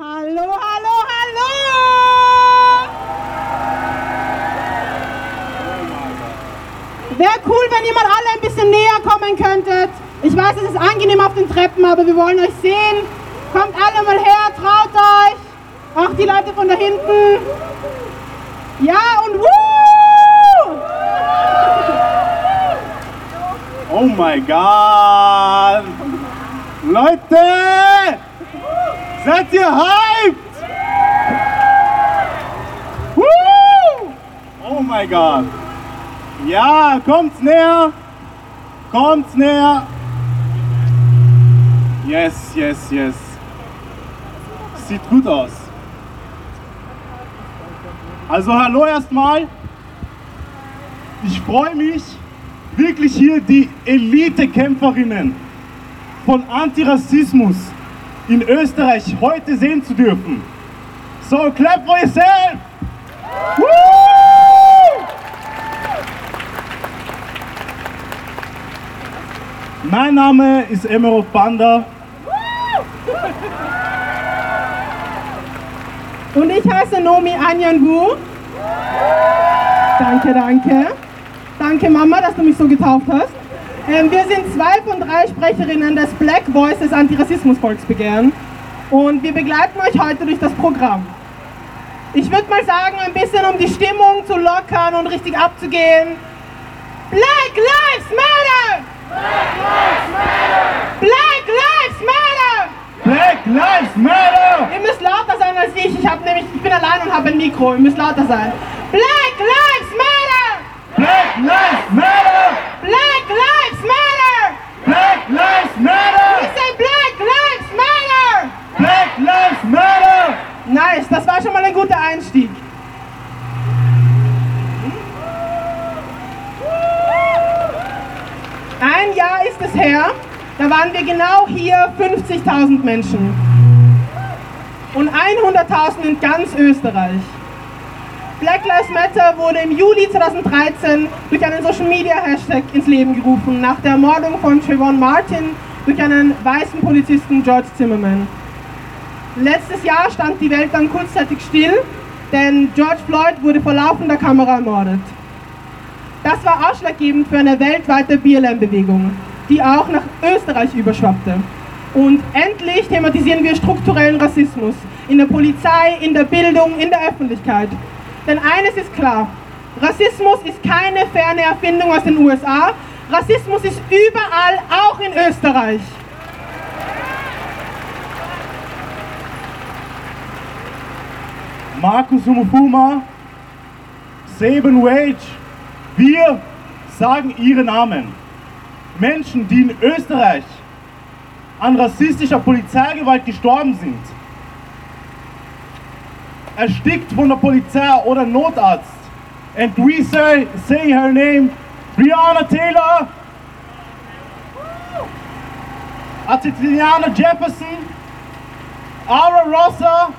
Hallo, hallo, hallo! Wäre cool, wenn ihr mal alle ein bisschen näher kommen könntet. Ich weiß, es ist angenehm auf den Treppen, aber wir wollen euch sehen. Kommt alle mal her, traut euch. Auch die Leute von da hinten. Ja, und wuh! Oh mein Gott! Leute! Seid ihr hyped? Woo! Oh mein Gott! Ja, kommt näher! Kommt näher! Yes, yes, yes. Sieht gut aus. Also hallo erstmal. Ich freue mich, wirklich hier die Elite-Kämpferinnen von Antirassismus in Österreich heute sehen zu dürfen. So, clap for yourself! Woo! Mein Name ist Emerald Banda. Und ich heiße Nomi Anyangu. Danke, danke. Danke, Mama, dass du mich so getauft hast. Ähm, wir sind zwei von drei Sprecherinnen des Black Voices Antirassismus-Volksbegehren und wir begleiten euch heute durch das Programm. Ich würde mal sagen, ein bisschen um die Stimmung zu lockern und richtig abzugehen. Black Lives Matter! Black Lives Matter! Black Lives Matter! Ihr müsst lauter sein als ich. Ich, hab nämlich, ich bin allein und habe ein Mikro. Ihr müsst lauter sein. Black Lives Matter! Black Lives Matter! Black Lives Matter! Black Lives We Matter! say Black Lives Matter! Black Lives Matter! Nice, das war schon mal ein guter Einstieg. Ein Jahr ist es her, da waren wir genau hier 50.000 Menschen. Und 100.000 in ganz Österreich. Black Lives Matter wurde im Juli 2013 durch einen Social Media Hashtag ins Leben gerufen, nach der Ermordung von Trayvon Martin durch einen weißen Polizisten George Zimmerman. Letztes Jahr stand die Welt dann kurzzeitig still, denn George Floyd wurde vor laufender Kamera ermordet. Das war ausschlaggebend für eine weltweite BLM-Bewegung, die auch nach Österreich überschwappte. Und endlich thematisieren wir strukturellen Rassismus in der Polizei, in der Bildung, in der Öffentlichkeit. Denn eines ist klar, Rassismus ist keine ferne Erfindung aus den USA, Rassismus ist überall, auch in Österreich. Markus Humufuma, Saban Wage, wir sagen ihre Namen. Menschen, die in Österreich an rassistischer Polizeigewalt gestorben sind, erstickt von der Polizei oder Notarzt. And we say, say her name, Breonna Taylor, Atitiliana Jefferson, Ara Rossa,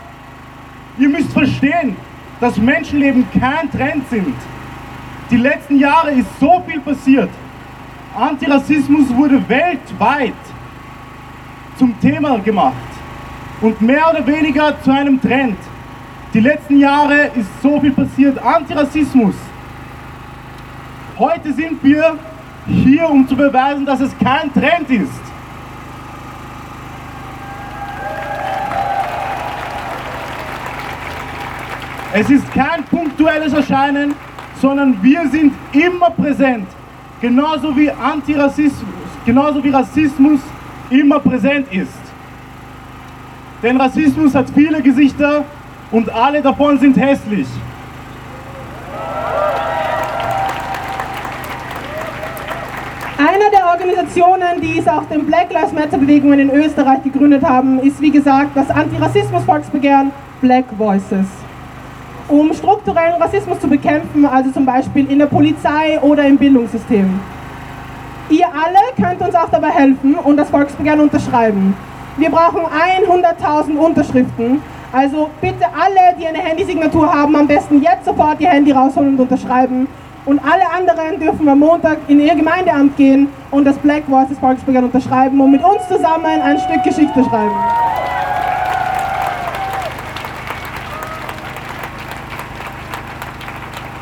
Ihr müsst verstehen, dass Menschenleben kein Trend sind. Die letzten Jahre ist so viel passiert. Antirassismus wurde weltweit zum Thema gemacht und mehr oder weniger zu einem Trend. Die letzten Jahre ist so viel passiert. Antirassismus. Heute sind wir hier, um zu beweisen, dass es kein Trend ist. Es ist kein punktuelles Erscheinen, sondern wir sind immer präsent. Genauso wie Antirassismus, genauso wie Rassismus immer präsent ist. Denn Rassismus hat viele Gesichter und alle davon sind hässlich. Eine der Organisationen, die es auch den Black Lives Matter Bewegungen in Österreich gegründet haben, ist wie gesagt das Antirassismus-Volksbegehren Black Voices. Um strukturellen Rassismus zu bekämpfen, also zum Beispiel in der Polizei oder im Bildungssystem. Ihr alle könnt uns auch dabei helfen und das Volksbegehren unterschreiben. Wir brauchen 100.000 Unterschriften. Also bitte alle, die eine Handysignatur haben, am besten jetzt sofort ihr Handy rausholen und unterschreiben. Und alle anderen dürfen am Montag in ihr Gemeindeamt gehen und das Black Voices Volksbegehren unterschreiben und mit uns zusammen ein Stück Geschichte schreiben.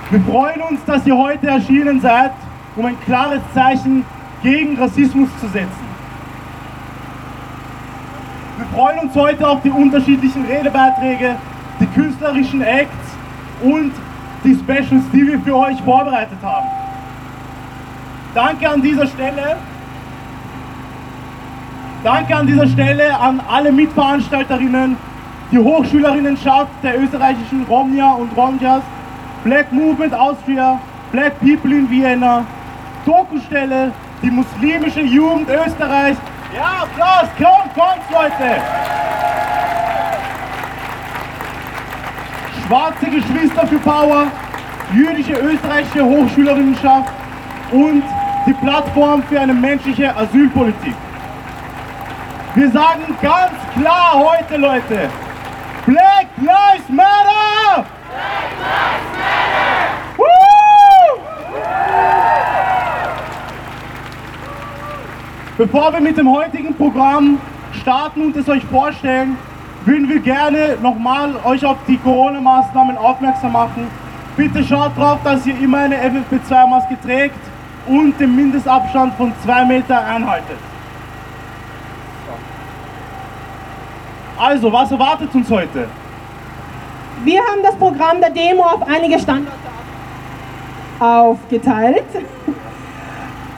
Wir freuen uns, dass ihr heute erschienen seid, um ein klares Zeichen gegen Rassismus zu setzen. Wir freuen uns heute auf die unterschiedlichen Redebeiträge, die künstlerischen Acts und die Specials, die wir für euch vorbereitet haben. Danke an dieser Stelle. Danke an dieser Stelle an alle Mitveranstalterinnen, die Hochschülerinnenschaft der österreichischen Romnia und Romjas, Black Movement Austria, Black People in Vienna, Dokustelle, die muslimische Jugend Österreichs. Ja, Applaus, kommt, kommt, Leute! Schwarze Geschwister für Power, jüdische österreichische Hochschülerinnenschaft und die Plattform für eine menschliche Asylpolitik. Wir sagen ganz klar heute, Leute, Black Lives Matter! Black Lives Matter! Woo! Bevor wir mit dem heutigen Programm starten und es euch vorstellen, würden wir gerne nochmal euch auf die Corona-Maßnahmen aufmerksam machen. Bitte schaut drauf, dass ihr immer eine FFP2-Maske trägt und den Mindestabstand von 2 Meter einhaltet. Also, was erwartet uns heute? Wir haben das Programm der Demo auf einige Standorte aufgeteilt.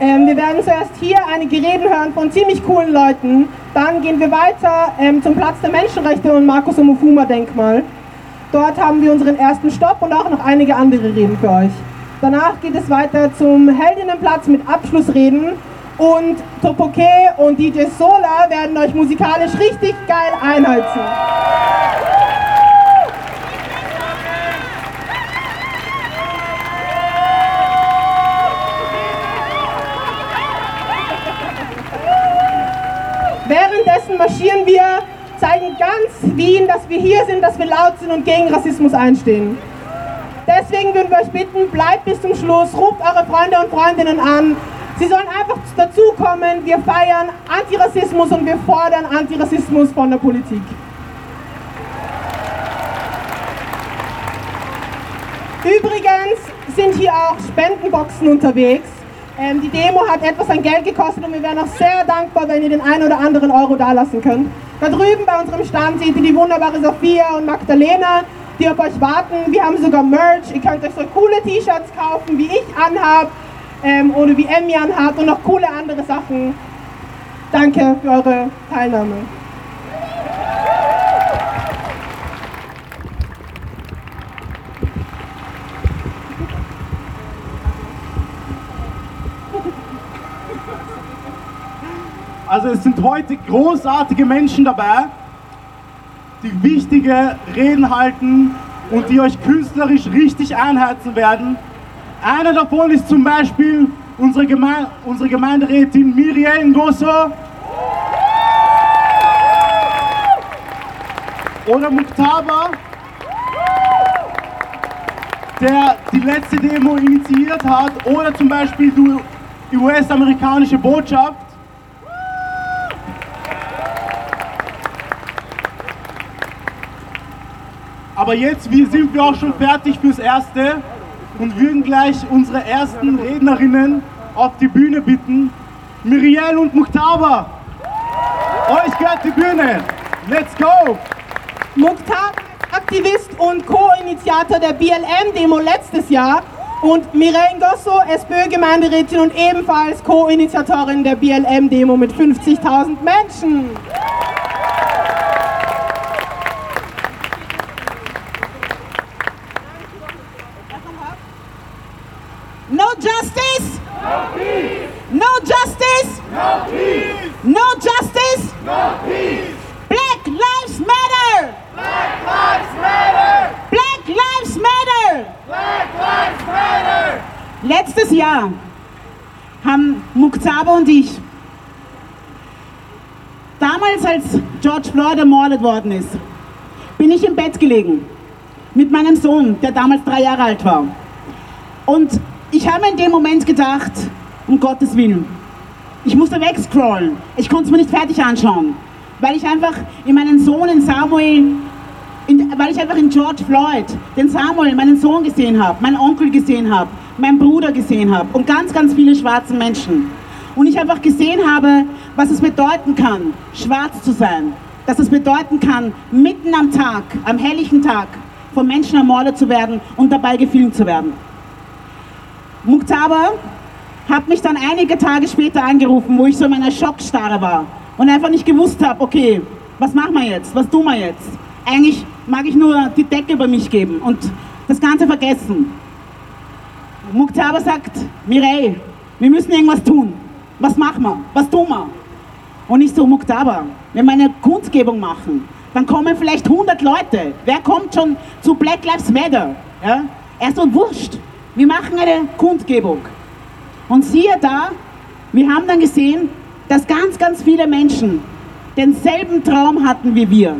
Ähm, wir werden zuerst hier einige Reden hören von ziemlich coolen Leuten. Dann gehen wir weiter ähm, zum Platz der Menschenrechte und Markus Omofuma Denkmal. Dort haben wir unseren ersten Stopp und auch noch einige andere Reden für euch. Danach geht es weiter zum Heldinnenplatz mit Abschlussreden und Topoke und DJ Sola werden euch musikalisch richtig geil einheizen. Laut sind und gegen Rassismus einstehen. Deswegen würden wir euch bitten, bleibt bis zum Schluss, ruft eure Freunde und Freundinnen an. Sie sollen einfach dazukommen. Wir feiern Antirassismus und wir fordern Antirassismus von der Politik. Übrigens sind hier auch Spendenboxen unterwegs. Ähm, die Demo hat etwas an Geld gekostet und wir wären auch sehr dankbar, wenn ihr den einen oder anderen Euro dalassen könnt. Da drüben bei unserem Stand seht ihr die wunderbare Sophia und Magdalena, die auf euch warten. Wir haben sogar Merch. Ihr könnt euch so coole T-Shirts kaufen, wie ich anhabe ähm, oder wie Emmy anhabt und noch coole andere Sachen. Danke für eure Teilnahme. Also es sind heute großartige Menschen dabei, die wichtige Reden halten und die euch künstlerisch richtig einheizen werden. Einer davon ist zum Beispiel unsere, Geme unsere Gemeinderätin Miriel Ngosso. Oder Muktaba, der die letzte Demo initiiert hat. Oder zum Beispiel die US-amerikanische Botschaft. Aber jetzt sind wir auch schon fertig fürs Erste und würden gleich unsere ersten Rednerinnen auf die Bühne bitten. Miriel und Muktaba, euch gehört die Bühne. Let's go! Muktaba, Aktivist und Co-Initiator der BLM-Demo letztes Jahr und Mireille Gosso, SPÖ-Gemeinderätin und ebenfalls Co-Initiatorin der BLM-Demo mit 50.000 Menschen. No justice? No peace. No justice? No peace. No justice? No peace. Black Lives Matter! Black lives matter. Black Lives Matter! Black lives matter. Letztes Jahr haben Muktaba und ich, damals als George Floyd ermordet worden ist, bin ich im Bett gelegen mit meinem Sohn, der damals drei Jahre alt war. Und ich habe in dem Moment gedacht, um Gottes Willen, ich musste wegscrollen. Ich konnte es mir nicht fertig anschauen, weil ich einfach in meinen Sohn, in Samuel, in weil ich einfach in George Floyd, den Samuel, meinen Sohn gesehen habe, meinen Onkel gesehen habe, meinen Bruder gesehen habe und ganz, ganz viele schwarze Menschen. Und ich einfach gesehen habe, was es bedeuten kann, schwarz zu sein. Dass es bedeuten kann, mitten am Tag, am helllichen Tag, von Menschen ermordet zu werden und dabei gefilmt zu werden. Muktaba hat mich dann einige Tage später angerufen, wo ich so in meiner Schockstarre war und einfach nicht gewusst habe, okay, was machen wir jetzt, was tun wir jetzt? Eigentlich mag ich nur die Decke über mich geben und das Ganze vergessen. Muktaba sagt, Mireille, wir müssen irgendwas tun. Was machen wir? Was tun wir? Und ich so, Muktaba, wenn wir eine Kundgebung machen, dann kommen vielleicht 100 Leute. Wer kommt schon zu Black Lives Matter? Ja? Er so, wurscht, wir machen eine Kundgebung. Und siehe da, wir haben dann gesehen, dass ganz, ganz viele Menschen denselben Traum hatten wie wir.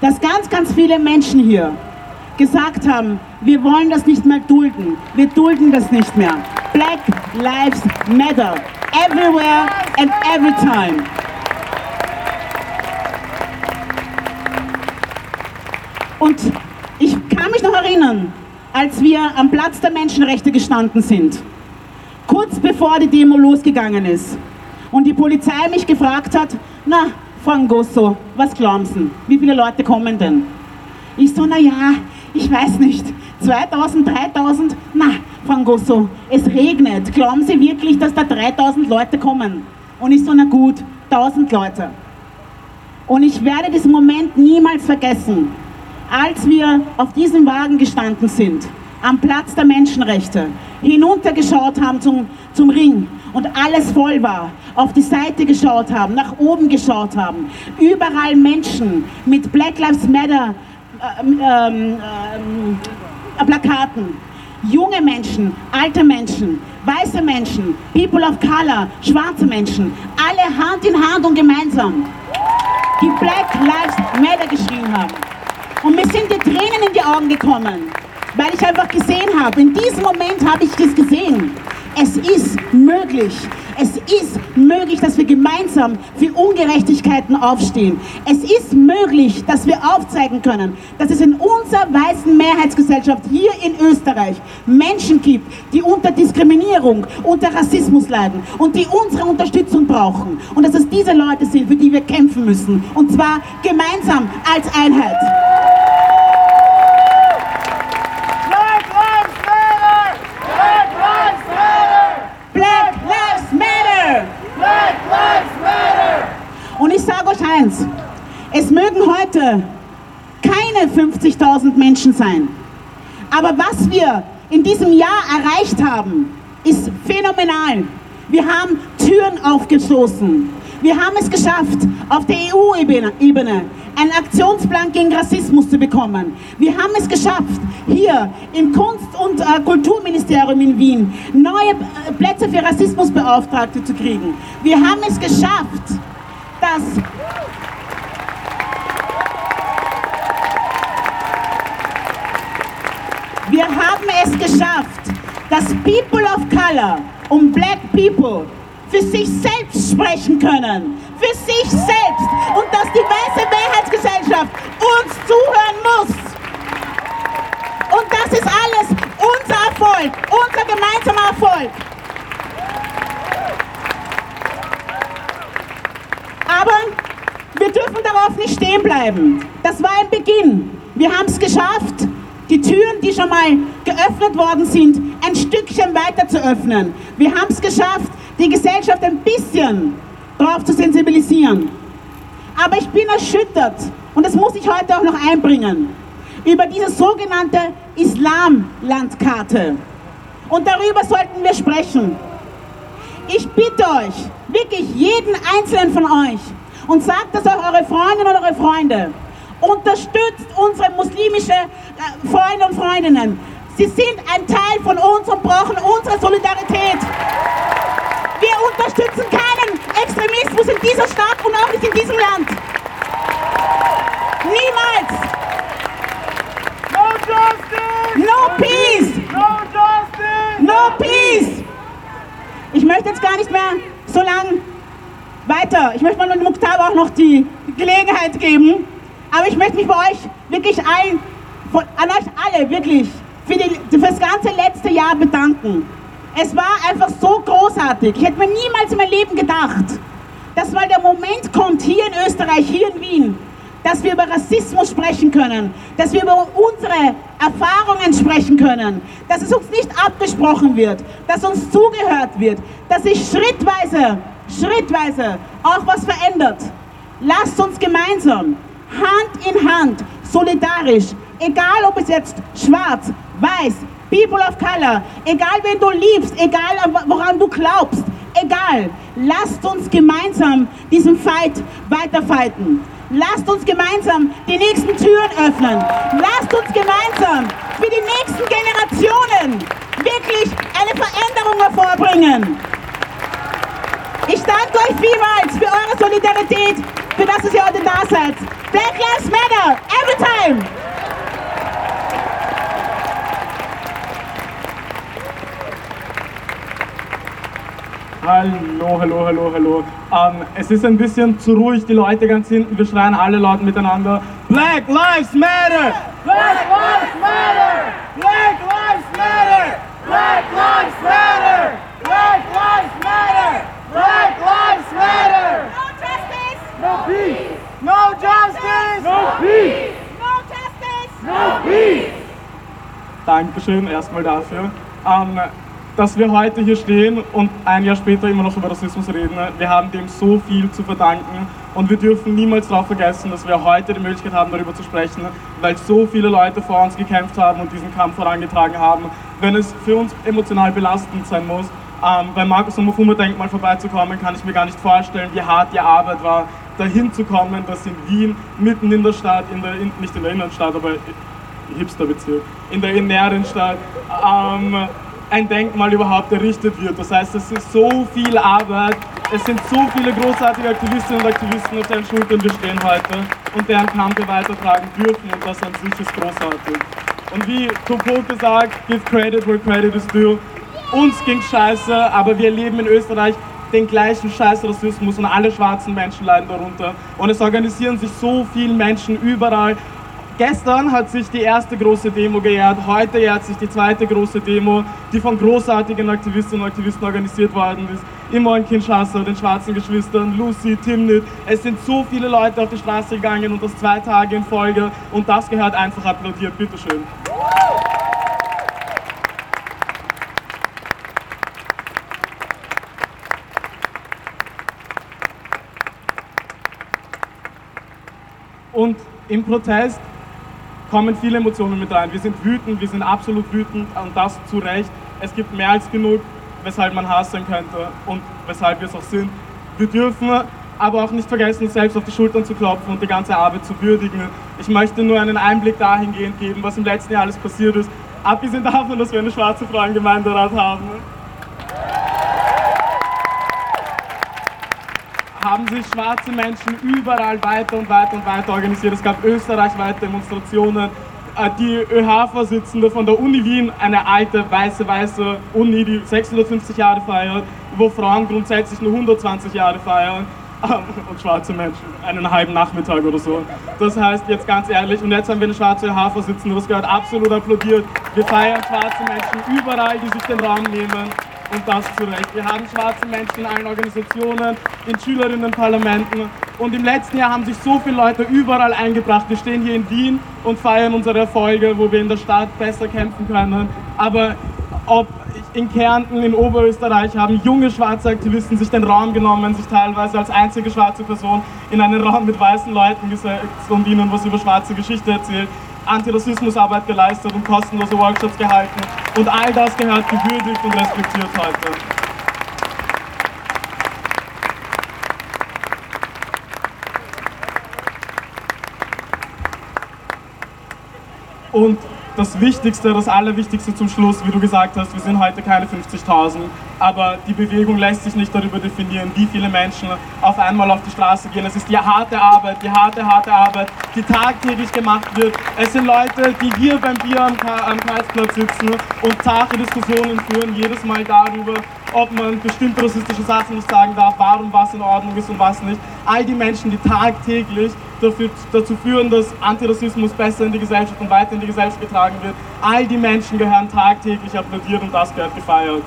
Dass ganz, ganz viele Menschen hier gesagt haben, wir wollen das nicht mehr dulden. Wir dulden das nicht mehr. Black Lives Matter. Everywhere and every time. Und ich kann mich noch erinnern, als wir am Platz der Menschenrechte gestanden sind, kurz bevor die Demo losgegangen ist und die Polizei mich gefragt hat, na, Frank Gosso, was glauben Sie, wie viele Leute kommen denn? Ich so, na ja, ich weiß nicht, 2000, 3000, na, Frank Gosso, es regnet, glauben Sie wirklich, dass da 3000 Leute kommen? Und ich so, na gut, 1000 Leute. Und ich werde diesen Moment niemals vergessen als wir auf diesem Wagen gestanden sind, am Platz der Menschenrechte, hinuntergeschaut haben zum, zum Ring und alles voll war, auf die Seite geschaut haben, nach oben geschaut haben, überall Menschen mit Black Lives Matter ähm, ähm, äh, Plakaten, junge Menschen, alte Menschen, weiße Menschen, People of Color, schwarze Menschen, alle Hand in Hand und gemeinsam, die Black Lives Matter geschrien haben. Und mir sind die Tränen in die Augen gekommen, weil ich einfach gesehen habe, in diesem Moment habe ich das gesehen. Es ist möglich. Es ist möglich, dass wir gemeinsam für Ungerechtigkeiten aufstehen. Es ist möglich, dass wir aufzeigen können, dass es in unserer weißen Mehrheitsgesellschaft hier in Österreich Menschen gibt, die unter Diskriminierung, unter Rassismus leiden und die unsere Unterstützung brauchen. Und dass es diese Leute sind, für die wir kämpfen müssen. Und zwar gemeinsam als Einheit. Black Lives Matter! Black Lives Matter! Black Lives Matter! Black Lives Matter! Und ich sage euch eins, es mögen heute keine 50.000 Menschen sein. Aber was wir in diesem Jahr erreicht haben, ist phänomenal. Wir haben Türen aufgestoßen. Wir haben es geschafft, auf der EU-Ebene Ebene einen Aktionsplan gegen Rassismus zu bekommen. Wir haben es geschafft, hier im Kunst- und äh, Kulturministerium in Wien neue äh, Plätze für Rassismusbeauftragte zu kriegen. Wir haben es geschafft, dass Wir haben es geschafft, dass People of Color und Black People für sich selbst sprechen können. Für sich selbst. Und dass die weiße Mehrheitsgesellschaft uns zuhören muss. Und das ist alles unser Erfolg, unser gemeinsamer Erfolg. Aber wir dürfen darauf nicht stehen bleiben. Das war ein Beginn. Wir haben es geschafft, die Türen, die schon mal geöffnet worden sind, ein Stückchen weiter zu öffnen. Wir haben es geschafft, die Gesellschaft ein bisschen darauf zu sensibilisieren. Aber ich bin erschüttert, und das muss ich heute auch noch einbringen, über diese sogenannte Islamlandkarte. Und darüber sollten wir sprechen. Ich bitte euch, wirklich jeden einzelnen von euch, und sagt das auch eure Freundinnen und eure Freunde, unterstützt unsere muslimische äh, Freunde und Freundinnen. Sie sind ein Teil von uns und brauchen unsere Solidarität. Wir unterstützen keinen Extremismus in dieser Stadt und auch nicht in diesem Land. Niemals. No justice! No peace. No justice! No peace. Ich möchte jetzt gar nicht mehr so lang weiter. Ich möchte mal Muktaba auch noch die Gelegenheit geben, Aber ich möchte mich bei euch wirklich allen, von, an euch alle wirklich, für, die, für das ganze letzte Jahr bedanken. Es war einfach so großartig. Ich hätte mir niemals in meinem Leben gedacht, dass mal der Moment kommt, hier in Österreich, hier in Wien, dass wir über Rassismus sprechen können, dass wir über unsere Erfahrungen sprechen können, dass es uns nicht abgesprochen wird, dass uns zugehört wird, dass sich schrittweise, schrittweise auch was verändert. Lasst uns gemeinsam, Hand in Hand, solidarisch, egal ob es jetzt schwarz, weiß, people of color, egal wen du liebst, egal woran du glaubst, egal, lasst uns gemeinsam diesen Fight weiterfighten. Lasst uns gemeinsam die nächsten Türen öffnen. Lasst uns gemeinsam für die nächsten Generationen wirklich eine Veränderung hervorbringen. Ich danke euch vielmals für eure Solidarität, für das, dass ihr heute da seid. Black Lives Matter, every time! Hallo, hallo, hallo, hallo. Ähm, es ist ein bisschen zu ruhig, die Leute ganz hinten. Wir schreien alle laut miteinander. Black Lives Matter! Black Lives Matter! Black Lives Matter! Black Lives Matter! Black Lives Matter! Black Lives Matter! No justice! No peace! No justice! No peace! No justice! No peace! Dankeschön erstmal dafür. Ähm, dass wir heute hier stehen und ein Jahr später immer noch über Rassismus reden. Wir haben dem so viel zu verdanken und wir dürfen niemals darauf vergessen, dass wir heute die Möglichkeit haben, darüber zu sprechen, weil so viele Leute vor uns gekämpft haben und diesen Kampf vorangetragen haben. Wenn es für uns emotional belastend sein muss, ähm, beim Markus Omofuma Denkmal vorbeizukommen, kann ich mir gar nicht vorstellen, wie hart die Arbeit war, dahin zu kommen, dass in Wien, mitten in der Stadt, in der, in, nicht in der Innenstadt, aber Hipsterbezirk, in der inneren Stadt, ähm, ein Denkmal überhaupt errichtet wird. Das heißt, es ist so viel Arbeit, es sind so viele großartige Aktivistinnen und Aktivisten auf deren Schultern wir stehen heute und deren Kampf wir weitertragen dürfen und das an sich ist großartig. Und wie Topoke sagt, give credit where credit is due. Uns ging scheiße, aber wir erleben in Österreich den gleichen Scheiß Rassismus und alle schwarzen Menschen leiden darunter. Und es organisieren sich so viele Menschen überall Gestern hat sich die erste große Demo gejährt, heute jährt sich die zweite große Demo, die von großartigen Aktivistinnen und Aktivisten organisiert worden ist. Immer in Kinshasa, den schwarzen Geschwistern, Lucy, Timnit. Es sind so viele Leute auf die Straße gegangen und das zwei Tage in Folge und das gehört einfach applaudiert. Bitteschön. Und im Protest kommen viele Emotionen mit rein. Wir sind wütend, wir sind absolut wütend und das zu Recht. Es gibt mehr als genug, weshalb man hassen könnte und weshalb wir es auch sind. Wir dürfen aber auch nicht vergessen, selbst auf die Schultern zu klopfen und die ganze Arbeit zu würdigen. Ich möchte nur einen Einblick dahingehend geben, was im letzten Jahr alles passiert ist. Abgesehen davon, dass wir eine schwarze Frau im Gemeinderat haben. Haben sich schwarze Menschen überall weiter und weiter und weiter organisiert. Es gab österreichweite Demonstrationen. Äh, die ÖH-Vorsitzende von der Uni Wien, eine alte, weiße, weiße Uni, die 650 Jahre feiert, wo Frauen grundsätzlich nur 120 Jahre feiern und schwarze Menschen einen halben Nachmittag oder so. Das heißt, jetzt ganz ehrlich, und jetzt haben wir eine schwarze ÖH-Vorsitzende, das gehört absolut applaudiert. Wir feiern schwarze Menschen überall, die sich den Raum nehmen und das zu Recht. Wir haben schwarze Menschen in allen Organisationen, in Schülerinnenparlamenten und im letzten Jahr haben sich so viele Leute überall eingebracht. Wir stehen hier in Wien und feiern unsere Erfolge, wo wir in der Stadt besser kämpfen können. Aber ob in Kärnten, in Oberösterreich haben junge schwarze Aktivisten sich den Raum genommen, sich teilweise als einzige schwarze Person in einen Raum mit weißen Leuten gesetzt und ihnen was über schwarze Geschichte erzählt. Antirassismusarbeit geleistet und kostenlose Workshops gehalten. Und all das gehört gewürdigt und respektiert heute. Und das Wichtigste, das Allerwichtigste zum Schluss, wie du gesagt hast, wir sind heute keine 50.000, aber die Bewegung lässt sich nicht darüber definieren, wie viele Menschen auf einmal auf die Straße gehen. Es ist die harte Arbeit, die harte, harte Arbeit, die tagtäglich gemacht wird. Es sind Leute, die hier beim Bier am, am Karlsplatz sitzen und zarte Diskussionen führen, jedes Mal darüber, ob man bestimmte rassistische Sachen nicht sagen darf, warum was in Ordnung ist und was nicht. All die Menschen, die tagtäglich dafür, dazu führen, dass Antirassismus besser in die Gesellschaft und weiter in die Gesellschaft getragen wird, all die Menschen gehören tagtäglich applaudiert und das gehört gefeiert.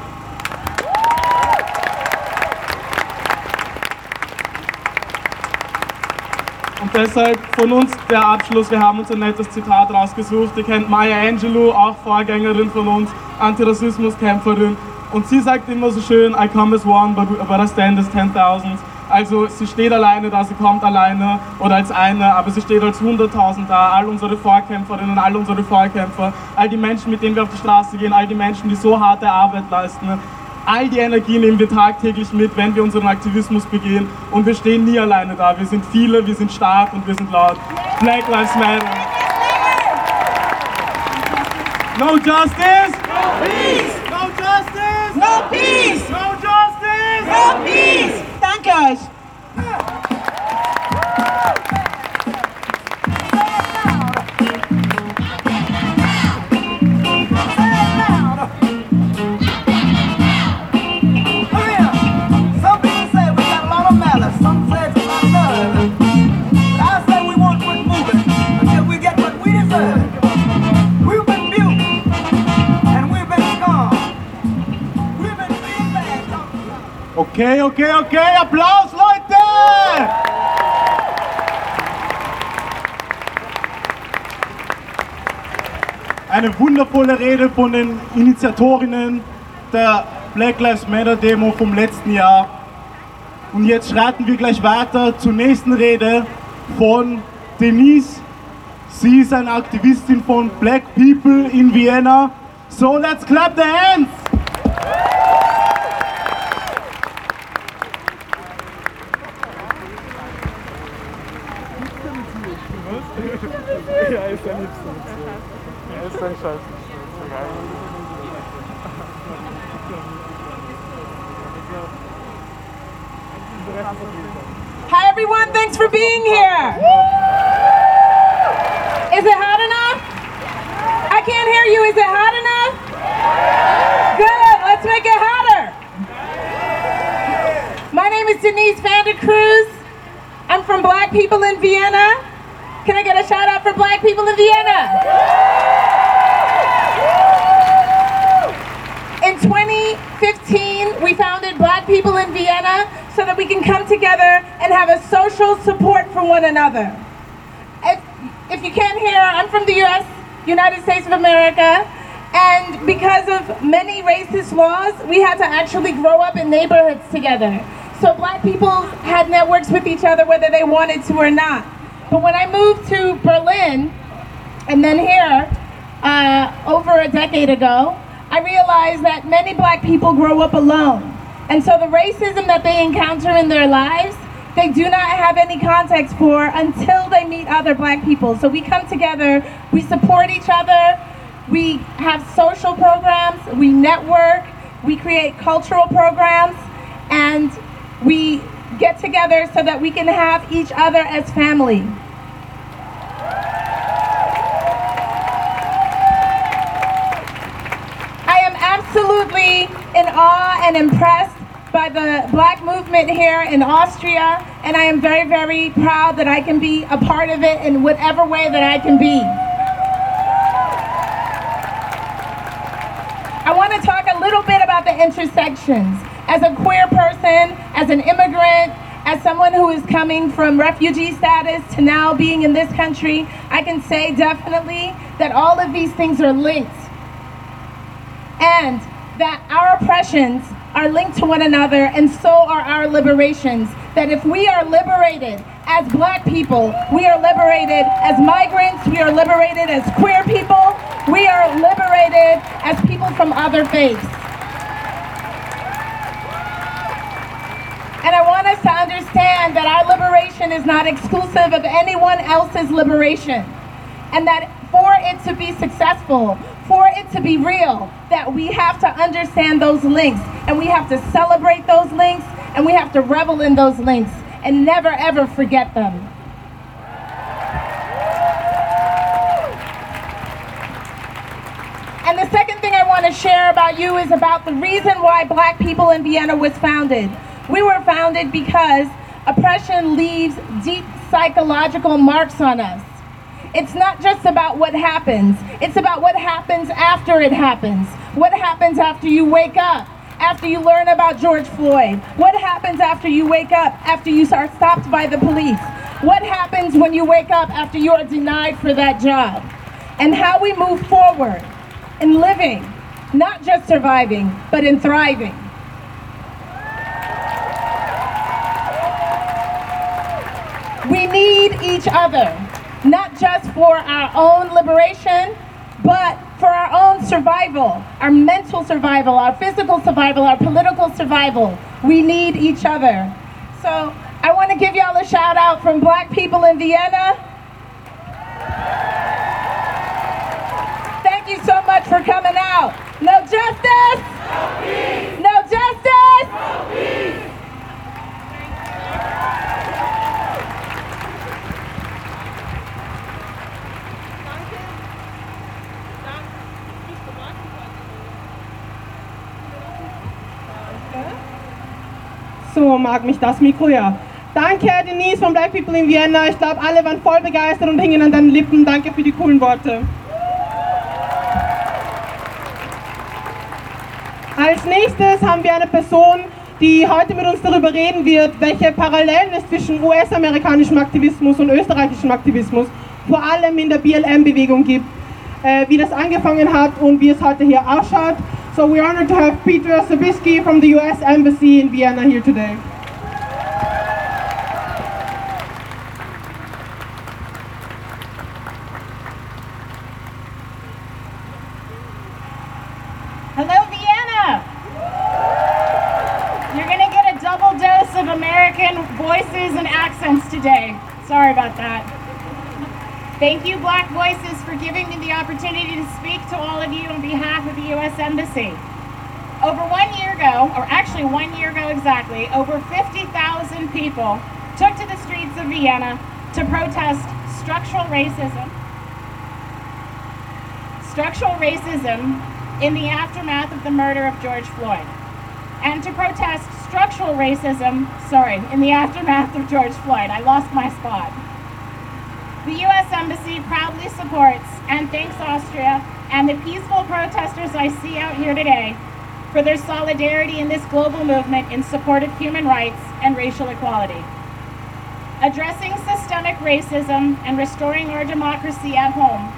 Und deshalb von uns der Abschluss, wir haben uns ein nettes Zitat rausgesucht. Ihr kennt Maya Angelou, auch Vorgängerin von uns, Antirassismuskämpferin. Und sie sagt immer so schön, I come as one, but, but I stand as 10.000. Also sie steht alleine da, sie kommt alleine oder als eine, aber sie steht als 100.000 da. All unsere Vorkämpferinnen, all unsere Vorkämpfer, all die Menschen, mit denen wir auf die Straße gehen, all die Menschen, die so harte Arbeit leisten. All die Energie nehmen wir tagtäglich mit, wenn wir unseren Aktivismus begehen. Und wir stehen nie alleine da. Wir sind viele, wir sind stark und wir sind laut. Black Lives Matter. No justice! No peace! No peace! No justice! No peace! Danke euch! Okay, okay, okay, Applaus, Leute! Eine wundervolle Rede von den Initiatorinnen der Black Lives Matter Demo vom letzten Jahr. Und jetzt schreiten wir gleich weiter zur nächsten Rede von Denise. Sie ist eine Aktivistin von Black People in Vienna. So, let's clap the hands! Another. If, if you can't hear, I'm from the US, United States of America, and because of many racist laws, we had to actually grow up in neighborhoods together. So black people had networks with each other whether they wanted to or not. But when I moved to Berlin, and then here, uh, over a decade ago, I realized that many black people grow up alone. And so the racism that they encounter in their lives, they do not have any context for until they meet other black people. So we come together, we support each other, we have social programs, we network, we create cultural programs, and we get together so that we can have each other as family. I am absolutely in awe and impressed by the black movement here in Austria, and I am very, very proud that I can be a part of it in whatever way that I can be. I want to talk a little bit about the intersections. As a queer person, as an immigrant, as someone who is coming from refugee status to now being in this country, I can say definitely that all of these things are linked and that our oppressions are linked to one another, and so are our liberations. That if we are liberated as black people, we are liberated as migrants, we are liberated as queer people, we are liberated as people from other faiths. And I want us to understand that our liberation is not exclusive of anyone else's liberation. And that for it to be successful, for it to be real, that we have to understand those links and we have to celebrate those links and we have to revel in those links and never ever forget them. And the second thing I want to share about you is about the reason why black people in Vienna was founded. We were founded because oppression leaves deep psychological marks on us. It's not just about what happens, it's about what happens after it happens. What happens after you wake up? After you learn about George Floyd? What happens after you wake up? After you are stopped by the police? What happens when you wake up after you are denied for that job? And how we move forward in living, not just surviving, but in thriving. We need each other, not just for our own liberation, but for our own survival, our mental survival, our physical survival, our political survival. We need each other. So I want to give y'all a shout out from black people in Vienna. Thank you so much for coming out. No justice? No justice? So mag mich das Mikro, ja. Danke, Denise von Black People in Vienna. Ich glaube, alle waren voll begeistert und hingen an deinen Lippen. Danke für die coolen Worte. Als nächstes haben wir eine Person, die heute mit uns darüber reden wird, welche Parallelen es zwischen US-amerikanischem Aktivismus und österreichischem Aktivismus, vor allem in der BLM-Bewegung gibt, äh, wie das angefangen hat und wie es heute hier ausschaut. So we're honored to have Peter Sabisky from the US Embassy in Vienna here today. Hello, Vienna! You're going to get a double dose of American voices and accents today. Sorry about that. Thank you, Black Voices, for giving me the opportunity to speak to all of you on behalf of the U.S. Embassy. Over one year ago, or actually one year ago exactly, over 50,000 people took to the streets of Vienna to protest structural racism structural racism in the aftermath of the murder of George Floyd, and to protest structural racism, sorry, in the aftermath of George Floyd. I lost my spot. The U.S. Embassy proudly supports and thanks Austria and the peaceful protesters I see out here today for their solidarity in this global movement in support of human rights and racial equality. Addressing systemic racism and restoring our democracy at home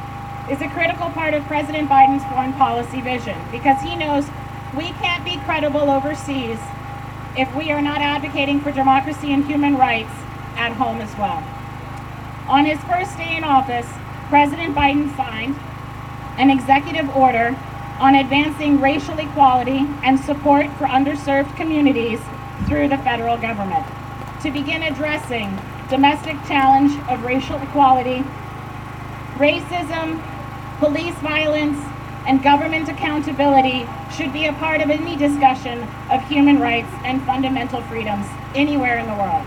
is a critical part of President Biden's foreign policy vision because he knows we can't be credible overseas if we are not advocating for democracy and human rights at home as well. On his first day in office, President Biden signed an executive order on advancing racial equality and support for underserved communities through the federal government to begin addressing domestic challenge of racial equality, racism, police violence, and government accountability should be a part of any discussion of human rights and fundamental freedoms anywhere in the world.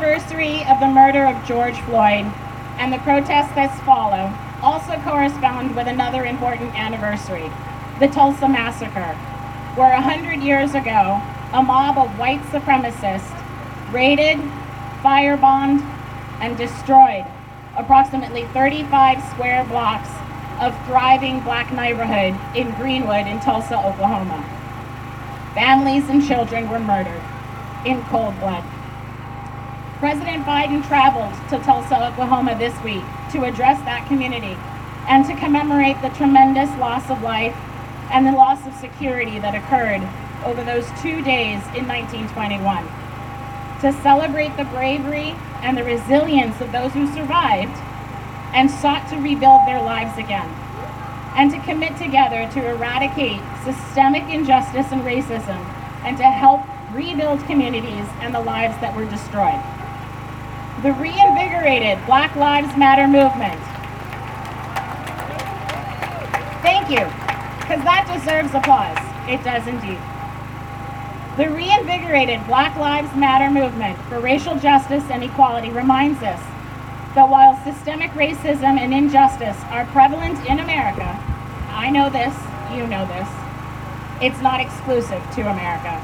Anniversary of the murder of George Floyd and the protests that follow also correspond with another important anniversary, the Tulsa Massacre, where hundred years ago, a mob of white supremacists raided, firebombed, and destroyed approximately 35 square blocks of thriving black neighborhood in Greenwood in Tulsa, Oklahoma. Families and children were murdered in cold blood. President Biden traveled to Tulsa, Oklahoma this week to address that community and to commemorate the tremendous loss of life and the loss of security that occurred over those two days in 1921. To celebrate the bravery and the resilience of those who survived and sought to rebuild their lives again. And to commit together to eradicate systemic injustice and racism and to help rebuild communities and the lives that were destroyed. The reinvigorated Black Lives Matter movement. Thank you, because that deserves applause. It does indeed. The reinvigorated Black Lives Matter movement for racial justice and equality reminds us that while systemic racism and injustice are prevalent in America, I know this, you know this, it's not exclusive to America.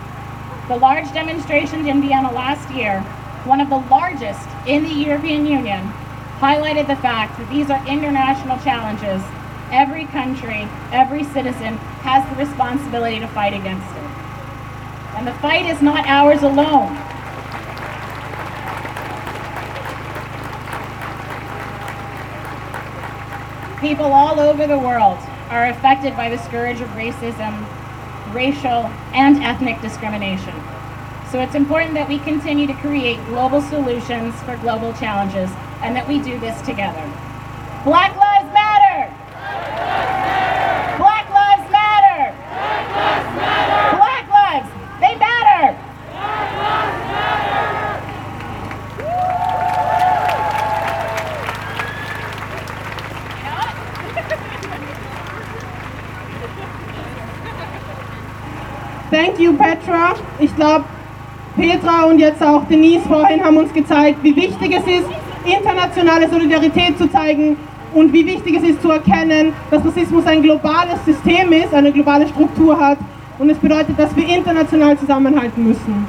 The large demonstrations in Vienna last year, one of the largest in the European Union, highlighted the fact that these are international challenges. Every country, every citizen has the responsibility to fight against it. And the fight is not ours alone. People all over the world are affected by the scourge of racism, racial, and ethnic discrimination. So it's important that we continue to create global solutions for global challenges and that we do this together. Black Lives Matter! Black Lives Matter! Black Lives, they matter! Thank you, Petra. Ich glaube, Petra und jetzt auch Denise vorhin haben uns gezeigt, wie wichtig es ist, internationale Solidarität zu zeigen und wie wichtig es ist zu erkennen, dass Rassismus ein globales System ist, eine globale Struktur hat und es bedeutet, dass wir international zusammenhalten müssen.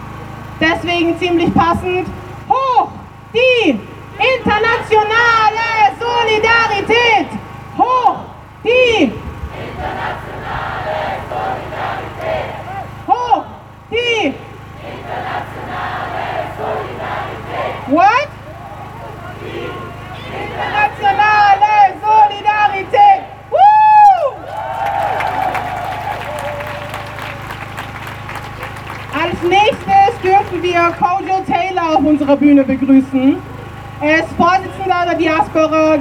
Deswegen ziemlich passend, hoch die internationale Solidarität! Hoch die Hoch die What? Internationale Solidarität! Woo! Als nächstes dürfen wir Kojo Taylor auf unserer Bühne begrüßen. Er ist Vorsitzender der Diaspora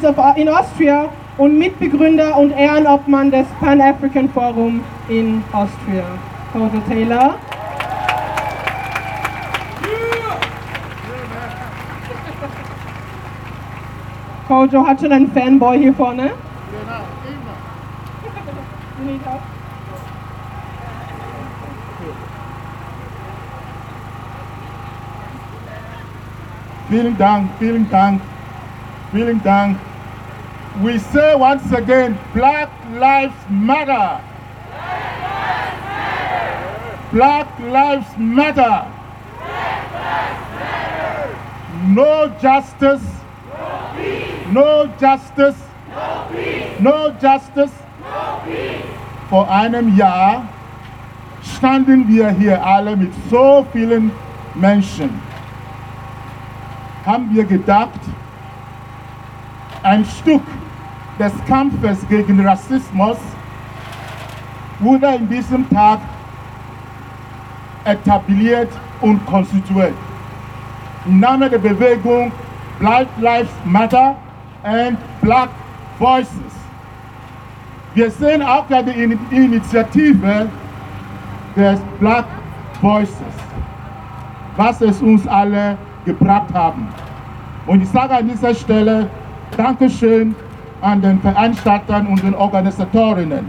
Ghanaians of, in Austria und Mitbegründer und Ehrenobmann des Pan-African Forum in Austria. Kojo Taylor. Kojo hat schon einen Fanboy hier vorne. Vielen Dank, vielen Dank, vielen Dank. We say once again, Black Lives Matter. Black Lives Matter. No justice. No justice. No justice. For einem Jahr standen wir hier alle mit so vielen Menschen. Haben wir gedacht, ein Stück des Kampfes gegen Rassismus wurde in diesem Tag etabliert und konstituiert. Im Namen der Bewegung Black Lives Matter and Black Voices. Wir sehen auch die In- Initiative des Black Voices, was es uns alle gebracht haben. Und ich sage an dieser Stelle Dankeschön an den Veranstaltern und den Organisatorinnen.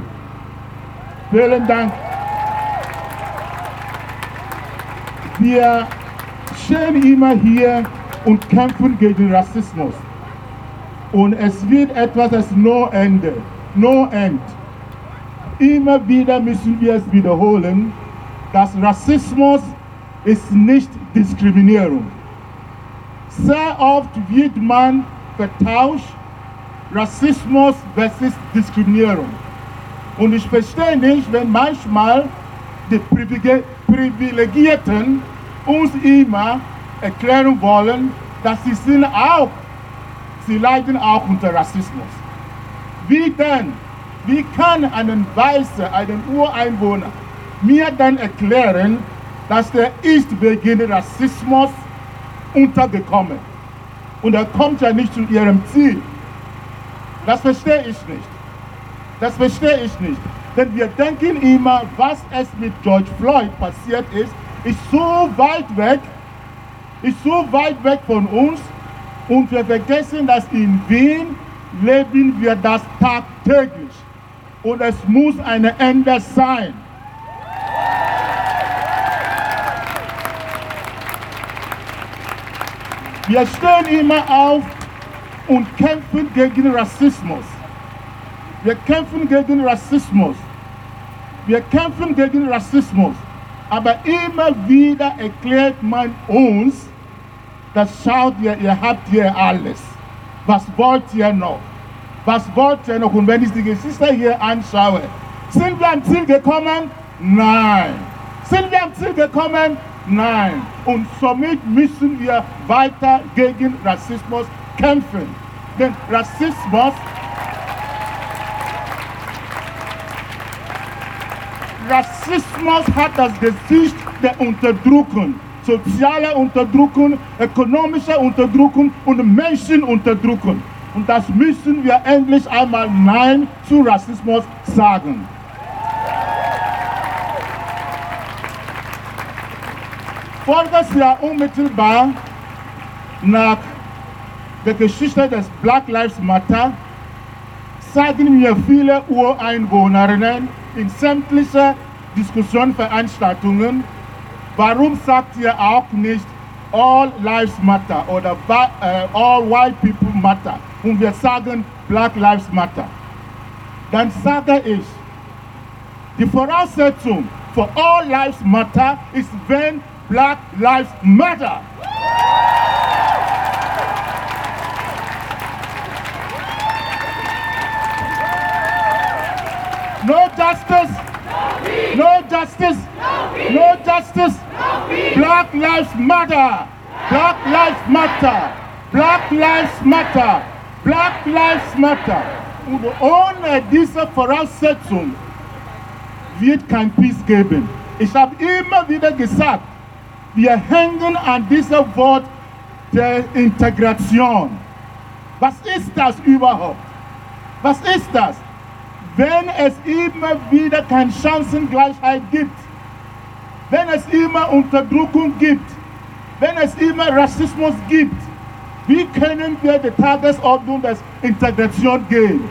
Vielen Dank. Wir stehen immer hier und kämpfen gegen Rassismus. Und es wird etwas, das no Ende, no end. Immer wieder müssen wir es wiederholen, dass Rassismus ist nicht Diskriminierung. Sehr oft wird man vertauscht, Rassismus versus Diskriminierung. Und ich verstehe nicht, wenn manchmal die Privileg- Privilegierten uns immer erklären wollen, dass sie sind auch, sie leiden auch unter Rassismus. Wie denn? Wie kann ein Weißer, ein Ureinwohner mir dann erklären, dass der ist wegen Rassismus untergekommen? Und er kommt ja nicht zu ihrem Ziel. Das verstehe ich nicht. Das verstehe ich nicht. Denn wir denken immer, was es mit George Floyd passiert ist, ist so weit weg, ist so weit weg von uns und wir vergessen, dass in Wien leben wir das tagtäglich. Und es muss ein Ende sein. Wir stehen immer auf und kämpfen gegen Rassismus. Wir kämpfen gegen Rassismus. Wir kämpfen gegen Rassismus. Aber immer wieder erklärt man uns, das schaut ihr, ihr habt hier alles. Was wollt ihr noch? Was wollt ihr noch? Und wenn ich die Geschichte hier anschaue, sind wir am Ziel gekommen? Nein. Sind wir am Ziel gekommen? Nein. Und somit müssen wir weiter gegen Rassismus kämpfen. Denn Rassismus Rassismus hat das Gesicht der Unterdrückung. Soziale Unterdrückung, ökonomische Unterdrückung und Menschenunterdrückung. Und das müssen wir endlich einmal Nein zu Rassismus sagen. Voriges Jahr unmittelbar nach der Geschichte des Black Lives Matter sagen mir viele Ureinwohnerinnen in sämtlichen Diskussionsveranstaltungen, warum sagt ihr auch nicht All Lives Matter oder äh, All White People Matter und wir sagen Black Lives Matter? Dann sage ich, die Voraussetzung für All Lives Matter ist, wenn Black Lives Matter. No justice. No justice. No justice. Black Lives Matter. Black Lives Matter. Black Lives Matter. Black Lives Matter. Und ohne diese Voraussetzung wird kein Peace geben. Ich habe immer wieder gesagt, wir hängen an diesem Wort der Integration. Was ist das überhaupt? Was ist das? Wenn es immer wieder keine Chancengleichheit gibt, wenn es immer Unterdrückung gibt, wenn es immer Rassismus gibt, wie können wir die Tagesordnung der Integration gehen?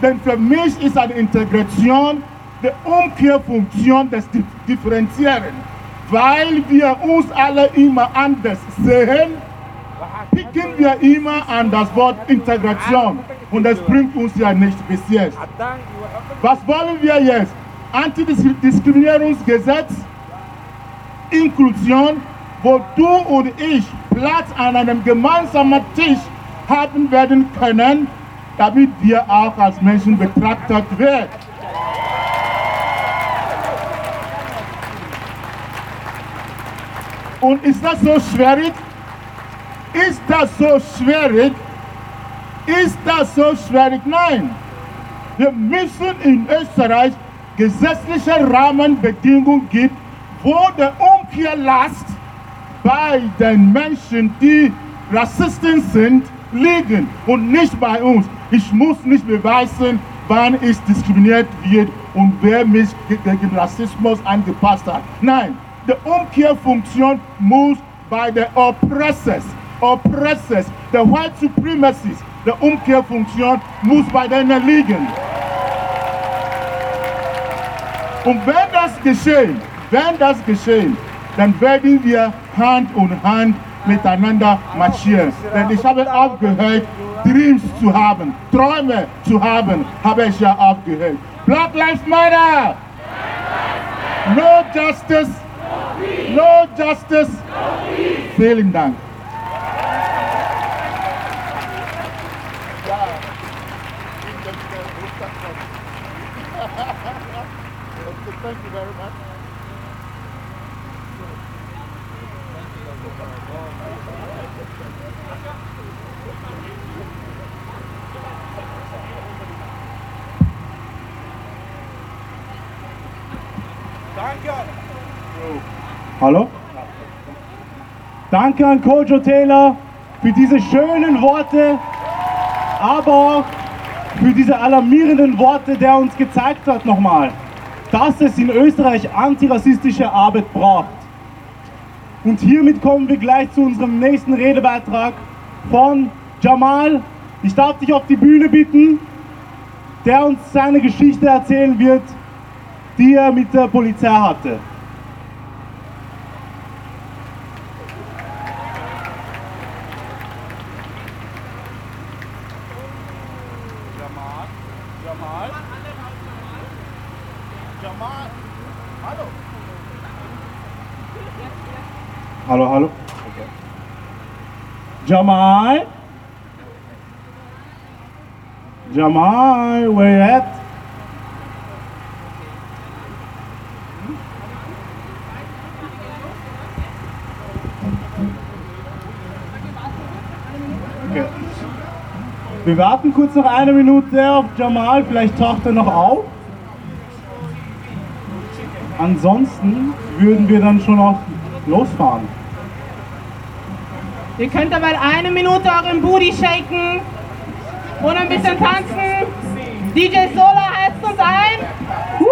Denn für mich ist eine Integration die Umkehrfunktion des Differenzieren, weil wir uns alle immer anders sehen picken wir immer an das Wort Integration und das bringt uns ja nicht bis jetzt. Was wollen wir jetzt? Antidiskriminierungsgesetz, Inklusion, wo du und ich Platz an einem gemeinsamen Tisch haben werden können, damit wir auch als Menschen betrachtet werden. Und ist das so schwierig? Ist das so schwierig? Ist das so schwierig? Nein. Wir müssen in Österreich gesetzliche Rahmenbedingungen geben, wo der Umkehrlast bei den Menschen, die Rassisten sind, liegen und nicht bei uns. Ich muss nicht beweisen, wann ich diskriminiert wird und wer mich gegen Rassismus angepasst hat. Nein, die Umkehrfunktion muss bei den Oppressors oppressors, the white supremacists, der Umkehrfunktion muss bei denen liegen. Und wenn das geschehen, wenn das geschehen, dann werden wir Hand in Hand miteinander marschieren. Denn ich habe aufgehört, Dreams zu haben, Träume zu haben, habe ich ja aufgehört. Black Lives Matter! No justice! No justice! Vielen Dank. Danke. Hallo? Danke an Kojo Taylor für diese schönen Worte, aber auch für diese alarmierenden Worte, der uns gezeigt hat nochmal dass es in Österreich antirassistische Arbeit braucht. Und hiermit kommen wir gleich zu unserem nächsten Redebeitrag von Jamal. Ich darf dich auf die Bühne bitten, der uns seine Geschichte erzählen wird, die er mit der Polizei hatte. Jamal. Jamal. Hallo. Hallo, hallo. Okay. Jamal. Jamal, where you at? Wir warten kurz noch eine Minute auf Jamal, vielleicht taucht er noch auf. Ansonsten würden wir dann schon auch losfahren. Ihr könnt dabei eine Minute euren Booty shaken und ein bisschen tanzen. DJ Sola heizt uns ein. Woo!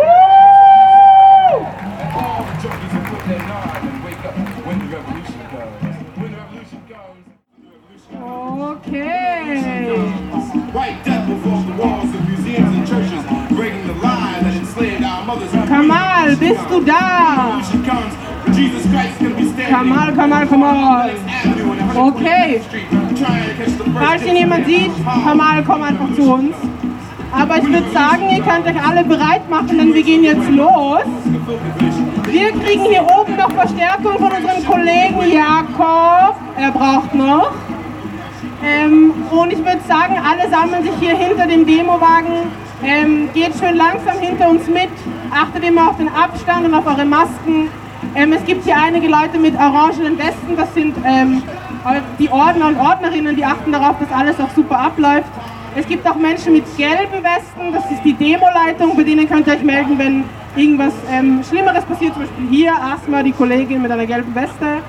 Okay. Kamal, bist du da? Standing. Kamal, Kamal, Kamal. Avenue and Okay. Falls ihn jemand sieht, Kamal, komm einfach zu uns. Aber ich würde sagen, ihr könnt euch alle bereit machen, denn wir gehen jetzt los. Wir kriegen hier oben noch Verstärkung von unserem Kollegen Jakob. Er braucht noch. Ähm, und ich würde sagen, alle sammeln sich hier hinter dem Demowagen. Ähm, geht schön langsam hinter uns mit. Achtet immer auf den Abstand und auf eure Masken. Ähm, es gibt hier einige Leute mit orangenen Westen. Das sind ähm, die Ordner und Ordnerinnen, die achten darauf, dass alles auch super abläuft. Es gibt auch Menschen mit gelben Westen. Das ist die Demoleitung. Bei denen könnt ihr euch melden, wenn irgendwas ähm, Schlimmeres passiert. Zum Beispiel hier Asma, die Kollegin mit einer gelben Weste.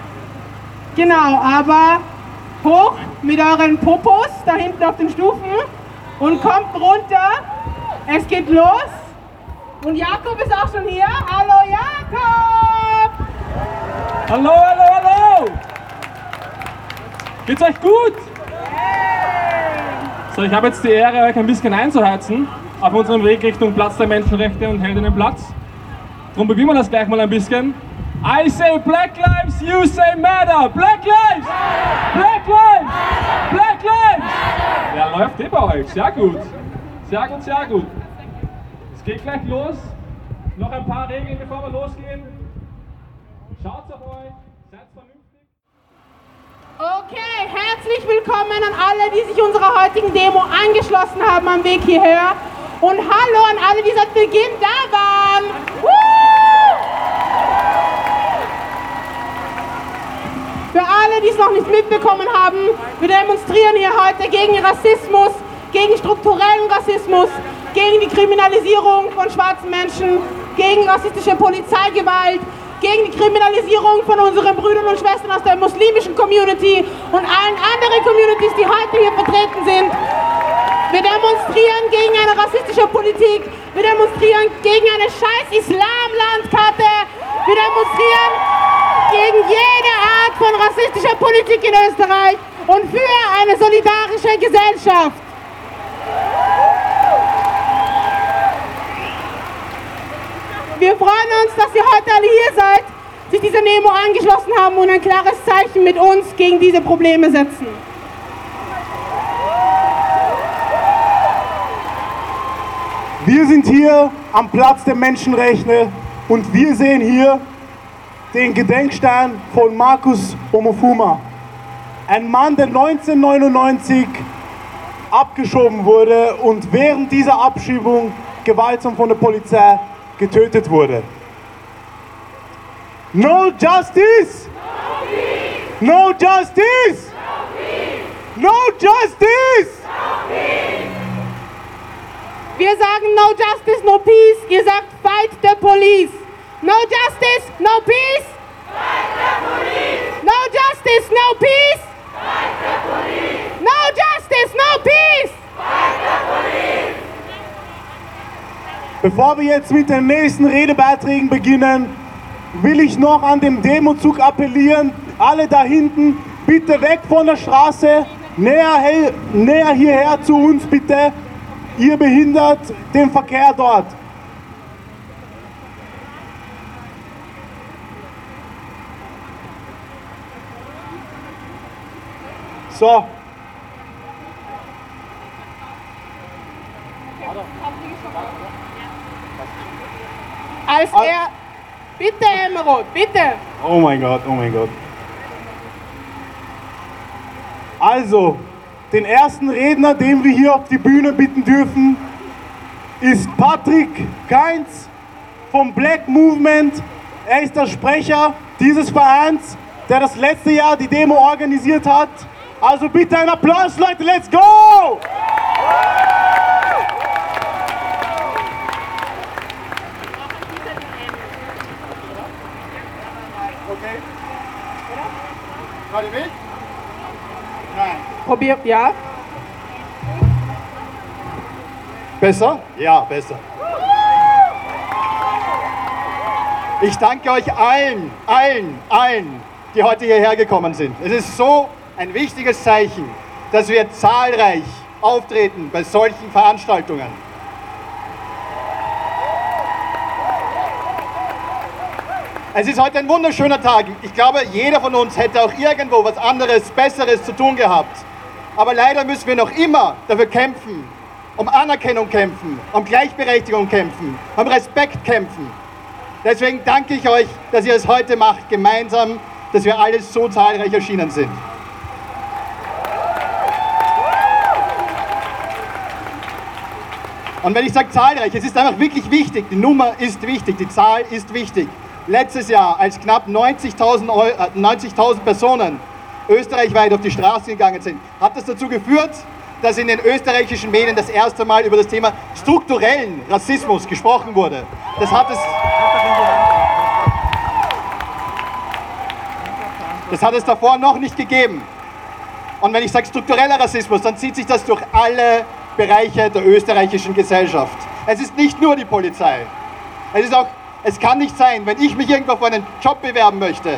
Genau, aber hoch mit euren Popos da hinten auf den Stufen und kommt runter. Es geht los. Und Jakob ist auch schon hier. Hallo Jakob! Hallo, hallo, hallo! Geht's euch gut? So, ich habe jetzt die Ehre, euch ein bisschen einzuheizen auf unserem Weg Richtung Platz der Menschenrechte und Heldinnenplatz. Darum beginnen wir das gleich mal ein bisschen. I say Black Lives, you say Matter. Black Lives! Black Lives! Black Lives! Ja, läuft eh bei euch. Sehr gut. Sehr gut, sehr gut. Es geht gleich los. Noch ein paar Regeln, bevor wir losgehen. Schaut auf euch, seid vernünftig. Okay, herzlich willkommen an alle, die sich unserer heutigen Demo angeschlossen haben am Weg hierher. Und hallo an alle, die seit Beginn da waren. Für alle, die es noch nicht mitbekommen haben, wir demonstrieren hier heute gegen Rassismus, gegen strukturellen Rassismus, gegen die Kriminalisierung von schwarzen Menschen, gegen rassistische Polizeigewalt, gegen die Kriminalisierung von unseren Brüdern und Schwestern aus der muslimischen Community und allen anderen Communities, die heute hier vertreten sind. Wir demonstrieren gegen eine rassistische Politik. Wir demonstrieren gegen eine scheiß Islamlandkarte. Wir demonstrieren gegen jede Art von rassistischer Politik in Österreich und für eine solidarische Gesellschaft. Wir freuen uns, dass ihr heute alle hier seid, sich dieser Nemo angeschlossen haben und ein klares Zeichen mit uns gegen diese Probleme setzen. Wir sind hier am Platz der Menschenrechte und wir sehen hier den Gedenkstein von Markus Omofuma. Ein Mann, der 1999 abgeschoben wurde und während dieser Abschiebung gewaltsam von der Polizei getötet wurde. No justice! No justice! No justice! Wir sagen no justice, no peace. Ihr sagt fight the police. No justice, no peace. Fight the police. No justice, no peace. Fight the police. No justice, no peace. Bevor wir jetzt mit den nächsten Redebeiträgen beginnen, will ich noch an dem Demozug appellieren. Alle da hinten, bitte weg von der Straße, näher, he- näher hierher zu uns bitte. Ihr behindert den Verkehr dort. So, als Al- er. Emerald, bitte. Oh mein Gott, oh mein Gott. Also, den ersten Redner, den wir hier auf die Bühne bitten dürfen, ist Patrick Keinz vom Black Movement. Er ist der Sprecher dieses Vereins, der das letzte Jahr die Demo organisiert hat. Also bitte einen Applaus, Leute, let's go! Die mit? Nein. Probier, ja. Besser? Ja, besser. Ich danke euch allen, allen, allen, die heute hierher gekommen sind. Es ist so ein wichtiges Zeichen, dass wir zahlreich auftreten bei solchen Veranstaltungen. Es ist heute ein wunderschöner Tag. Ich glaube, jeder von uns hätte auch irgendwo was anderes, Besseres zu tun gehabt. Aber leider müssen wir noch immer dafür kämpfen, um Anerkennung kämpfen, um Gleichberechtigung kämpfen, um Respekt kämpfen. Deswegen danke ich euch, dass ihr es heute macht, gemeinsam, dass wir alle so zahlreich erschienen sind. Und wenn ich sage zahlreich, es ist einfach wirklich wichtig, die Nummer ist wichtig, die Zahl ist wichtig. Letztes Jahr, als knapp 90.000 Eu- äh, 90.000 Personen österreichweit auf die Straße gegangen sind, hat das dazu geführt, dass in den österreichischen Medien das erste Mal über das Thema strukturellen Rassismus gesprochen wurde. Das hat es, das hat es davor noch nicht gegeben. Und wenn ich sage struktureller Rassismus, dann zieht sich das durch alle Bereiche der österreichischen Gesellschaft. Es ist nicht nur die Polizei. Es ist auch, es kann nicht sein, wenn ich mich irgendwo für einen Job bewerben möchte,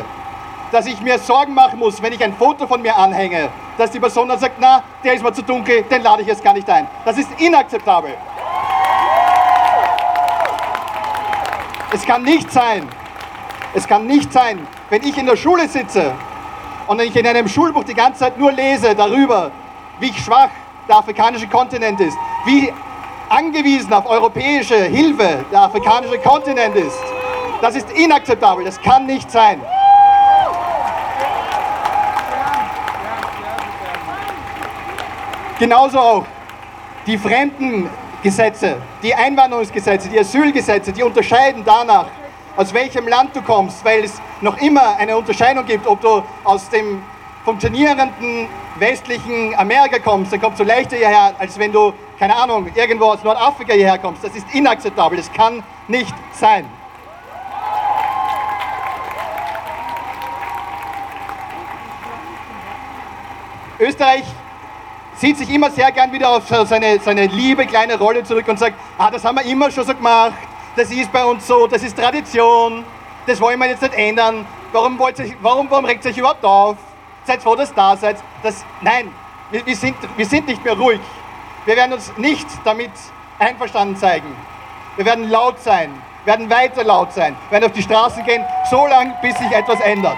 dass ich mir Sorgen machen muss, wenn ich ein Foto von mir anhänge, dass die Person dann sagt, na, der ist mir zu dunkel, den lade ich jetzt gar nicht ein. Das ist inakzeptabel. Es kann nicht sein, es kann nicht sein, wenn ich in der Schule sitze und ich in einem Schulbuch die ganze Zeit nur lese darüber, wie schwach der afrikanische Kontinent ist, wie angewiesen auf europäische Hilfe der afrikanische Kontinent ist. Das ist inakzeptabel, das kann nicht sein. Genauso auch die Fremdengesetze, die Einwanderungsgesetze, die Asylgesetze, die unterscheiden danach, aus welchem Land du kommst, weil es noch immer eine Unterscheidung gibt, ob du aus dem funktionierenden westlichen Amerika kommst, dann kommst du leichter hierher, als wenn du, keine Ahnung, irgendwo aus Nordafrika hierher kommst. Das ist inakzeptabel, das kann nicht sein. Österreich zieht sich immer sehr gern wieder auf seine, seine liebe kleine Rolle zurück und sagt, ah, das haben wir immer schon so gemacht, das ist bei uns so, das ist Tradition, das wollen wir jetzt nicht ändern, warum, wollt ihr, warum, warum regt ihr euch überhaupt auf? Seid froh, dass da seid. Das, nein, wir, wir, sind, wir sind nicht mehr ruhig. Wir werden uns nicht damit einverstanden zeigen. Wir werden laut sein, werden weiter laut sein, werden auf die Straßen gehen, so lange, bis sich etwas ändert.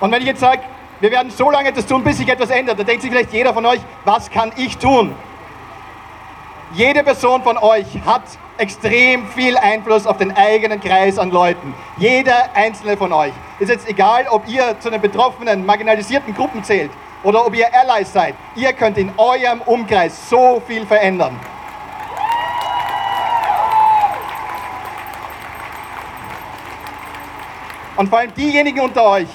Und wenn ich jetzt sage, wir werden so lange etwas tun, bis sich etwas ändert, dann denkt sich vielleicht jeder von euch, was kann ich tun? Jede Person von euch hat extrem viel Einfluss auf den eigenen Kreis an Leuten. Jeder einzelne von euch. Ist jetzt egal, ob ihr zu den betroffenen, marginalisierten Gruppen zählt oder ob ihr Allies seid. Ihr könnt in eurem Umkreis so viel verändern. Und vor allem diejenigen unter euch,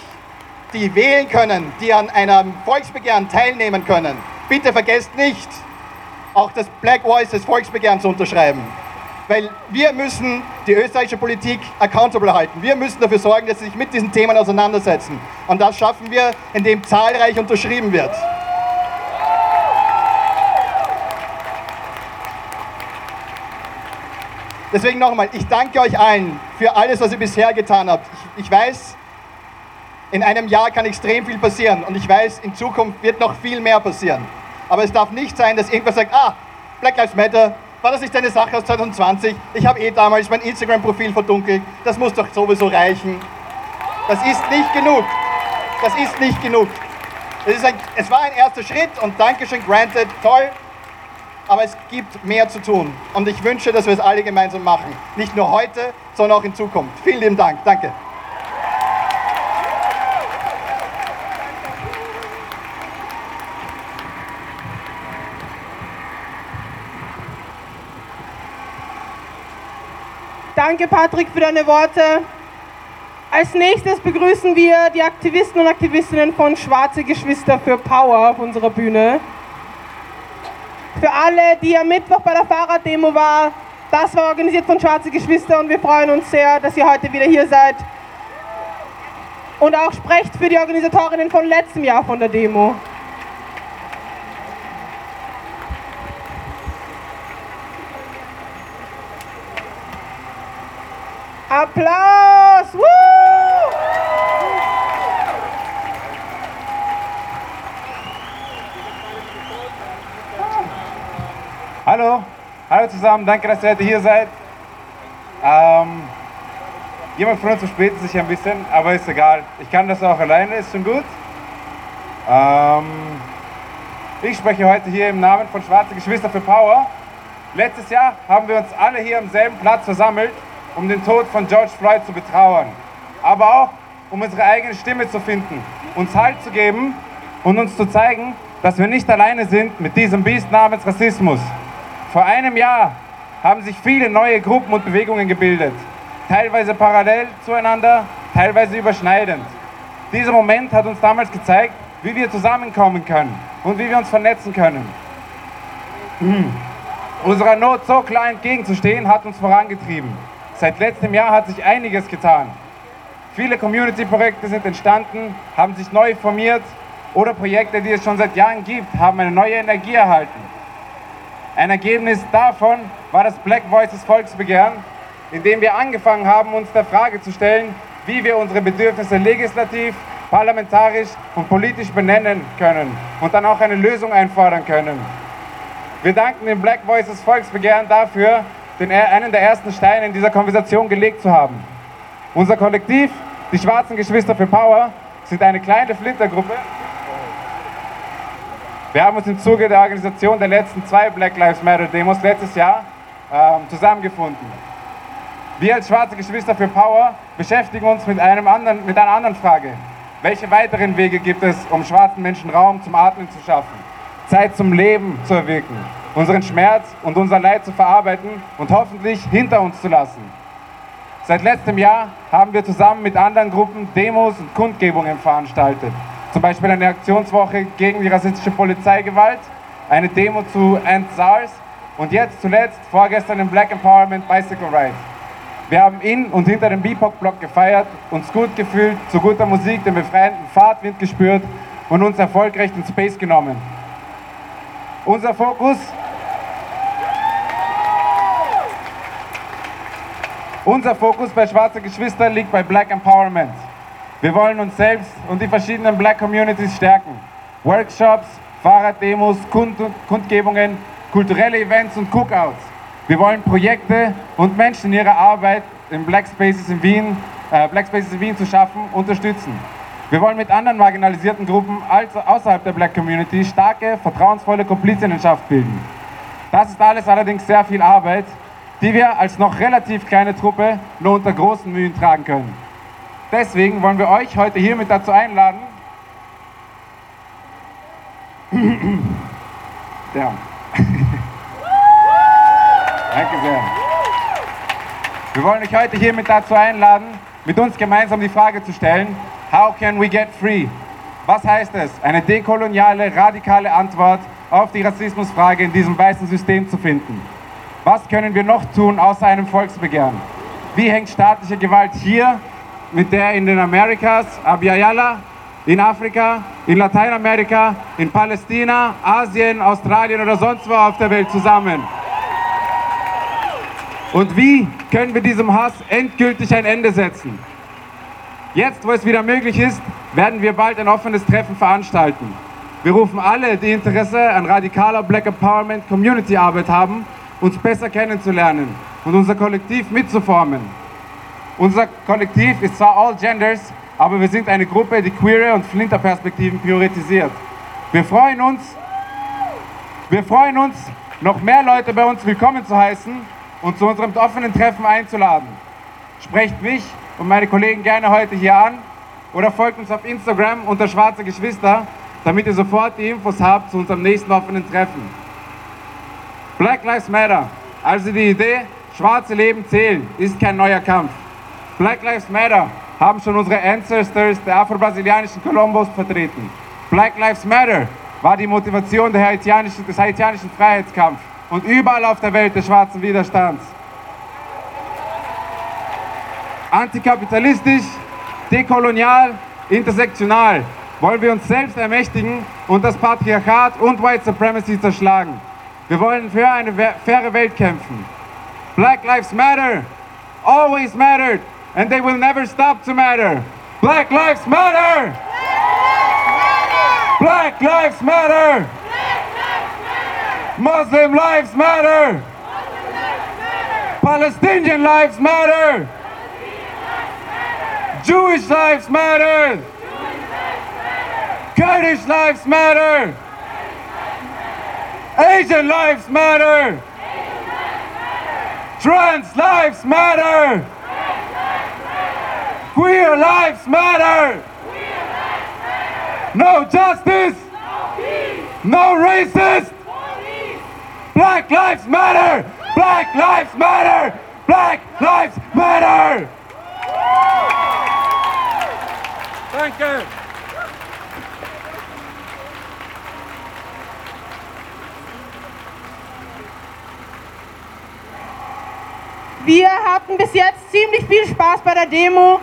die wählen können, die an einem Volksbegehren teilnehmen können, bitte vergesst nicht, auch das Black Voices Volksbegehren zu unterschreiben. Weil wir müssen die österreichische Politik accountable halten. Wir müssen dafür sorgen, dass sie sich mit diesen Themen auseinandersetzen. Und das schaffen wir, indem zahlreich unterschrieben wird. Deswegen nochmal, ich danke euch allen für alles, was ihr bisher getan habt. Ich, ich weiß, in einem Jahr kann extrem viel passieren und ich weiß, in Zukunft wird noch viel mehr passieren. Aber es darf nicht sein, dass irgendwer sagt, ah, Black Lives Matter, war das nicht eine Sache aus 2020? Ich habe eh damals mein Instagram-Profil verdunkelt, das muss doch sowieso reichen. Das ist nicht genug. Das ist nicht genug. Es, ist ein, es war ein erster Schritt und Dankeschön, granted, toll. Aber es gibt mehr zu tun. Und ich wünsche, dass wir es alle gemeinsam machen. Nicht nur heute, sondern auch in Zukunft. Vielen lieben Dank. Danke. Danke, Patrick, für deine Worte. Als nächstes begrüßen wir die Aktivisten und Aktivistinnen von Schwarze Geschwister für Power auf unserer Bühne. Für alle, die am Mittwoch bei der Fahrraddemo war, das war organisiert von Schwarze Geschwister und wir freuen uns sehr, dass ihr heute wieder hier seid. Und auch sprecht für die Organisatorinnen von letztem Jahr von der Demo. Applaus! Woo! Hallo, hallo zusammen, danke, dass ihr heute hier seid. Ähm, jemand von uns verspätet sich ein bisschen, aber ist egal. Ich kann das auch alleine, ist schon gut. Ähm, ich spreche heute hier im Namen von Schwarze Geschwister für Power. Letztes Jahr haben wir uns alle hier am selben Platz versammelt, um den Tod von George Floyd zu betrauern. Aber auch, um unsere eigene Stimme zu finden, uns Halt zu geben und uns zu zeigen, dass wir nicht alleine sind mit diesem Biest namens Rassismus. Vor einem Jahr haben sich viele neue Gruppen und Bewegungen gebildet, teilweise parallel zueinander, teilweise überschneidend. Dieser Moment hat uns damals gezeigt, wie wir zusammenkommen können und wie wir uns vernetzen können. Unserer Not so klar entgegenzustehen, hat uns vorangetrieben. Seit letztem Jahr hat sich einiges getan. Viele Community-Projekte sind entstanden, haben sich neu formiert oder Projekte, die es schon seit Jahren gibt, haben eine neue Energie erhalten. Ein Ergebnis davon war das Black Voices Volksbegehren, in dem wir angefangen haben, uns der Frage zu stellen, wie wir unsere Bedürfnisse legislativ, parlamentarisch und politisch benennen können und dann auch eine Lösung einfordern können. Wir danken dem Black Voices Volksbegehren dafür, den, einen der ersten Steine in dieser Konversation gelegt zu haben. Unser Kollektiv, die Schwarzen Geschwister für Power, sind eine kleine Flintergruppe. Wir haben uns im Zuge der Organisation der letzten zwei Black Lives Matter Demos letztes Jahr ähm, zusammengefunden. Wir als Schwarze Geschwister für Power beschäftigen uns mit, einem anderen, mit einer anderen Frage. Welche weiteren Wege gibt es, um schwarzen Menschen Raum zum Atmen zu schaffen, Zeit zum Leben zu erwirken, unseren Schmerz und unser Leid zu verarbeiten und hoffentlich hinter uns zu lassen? Seit letztem Jahr haben wir zusammen mit anderen Gruppen Demos und Kundgebungen veranstaltet. Zum Beispiel eine Aktionswoche gegen die rassistische Polizeigewalt, eine Demo zu End SARS und jetzt zuletzt vorgestern im Black Empowerment Bicycle Ride. Wir haben in und hinter dem BIPOC-Block gefeiert, uns gut gefühlt, zu guter Musik den befreienden Fahrtwind gespürt und uns erfolgreich den Space genommen. Unser Fokus Unser Fokus bei Schwarze Geschwister liegt bei Black Empowerment. Wir wollen uns selbst und die verschiedenen Black Communities stärken. Workshops, Fahrraddemos, Kund Kundgebungen, kulturelle Events und Cookouts. Wir wollen Projekte und Menschen in ihrer Arbeit in Black Spaces in Wien, äh, Black Spaces in Wien zu schaffen, unterstützen. Wir wollen mit anderen marginalisierten Gruppen außerhalb der Black Community starke, vertrauensvolle Komplizinnenschaft bilden. Das ist alles allerdings sehr viel Arbeit, die wir als noch relativ kleine Truppe nur unter großen Mühen tragen können. Deswegen wollen wir euch heute hiermit dazu einladen. Danke sehr. Wir wollen euch heute hiermit dazu einladen, mit uns gemeinsam die Frage zu stellen, how can we get free? Was heißt es, eine dekoloniale, radikale Antwort auf die Rassismusfrage in diesem weißen System zu finden? Was können wir noch tun außer einem Volksbegehren? Wie hängt staatliche Gewalt hier mit der in den Amerikas, Abiyala, in Afrika, in Lateinamerika, in Palästina, Asien, Australien oder sonst wo auf der Welt zusammen? Und wie können wir diesem Hass endgültig ein Ende setzen? Jetzt, wo es wieder möglich ist, werden wir bald ein offenes Treffen veranstalten. Wir rufen alle, die Interesse an radikaler Black Empowerment Community Arbeit haben, uns besser kennenzulernen und unser Kollektiv mitzuformen. Unser Kollektiv ist zwar all genders, aber wir sind eine Gruppe, die queere und Flinterperspektiven priorisiert. Wir freuen uns, wir freuen uns, noch mehr Leute bei uns willkommen zu heißen und zu unserem offenen Treffen einzuladen. Sprecht mich und meine Kollegen gerne heute hier an oder folgt uns auf Instagram unter Schwarze Geschwister, damit ihr sofort die Infos habt zu unserem nächsten offenen Treffen. Black Lives Matter, also die Idee, schwarze Leben zählen, ist kein neuer Kampf. Black Lives Matter haben schon unsere Ancestors der afro-brasilianischen Columbus vertreten. Black Lives Matter war die Motivation haitianischen, des haitianischen Freiheitskampfs und überall auf der Welt des schwarzen Widerstands. Antikapitalistisch, dekolonial, intersektional wollen wir uns selbst ermächtigen und das Patriarchat und White Supremacy zerschlagen. Wir wollen für eine faire Welt kämpfen. Black Lives Matter, always mattered, and they will never stop to matter. Black Lives Matter! Black Lives Matter! Muslim lives matter! Palestinian lives matter! Jewish lives matter! Kurdish lives matter! Asian lives matter! Trans lives matter! Queer lives matter! No justice! No racist! Black lives matter! Black lives matter! Black lives matter! Danke! Wir hatten bis jetzt ziemlich viel Spaß bei der Demo.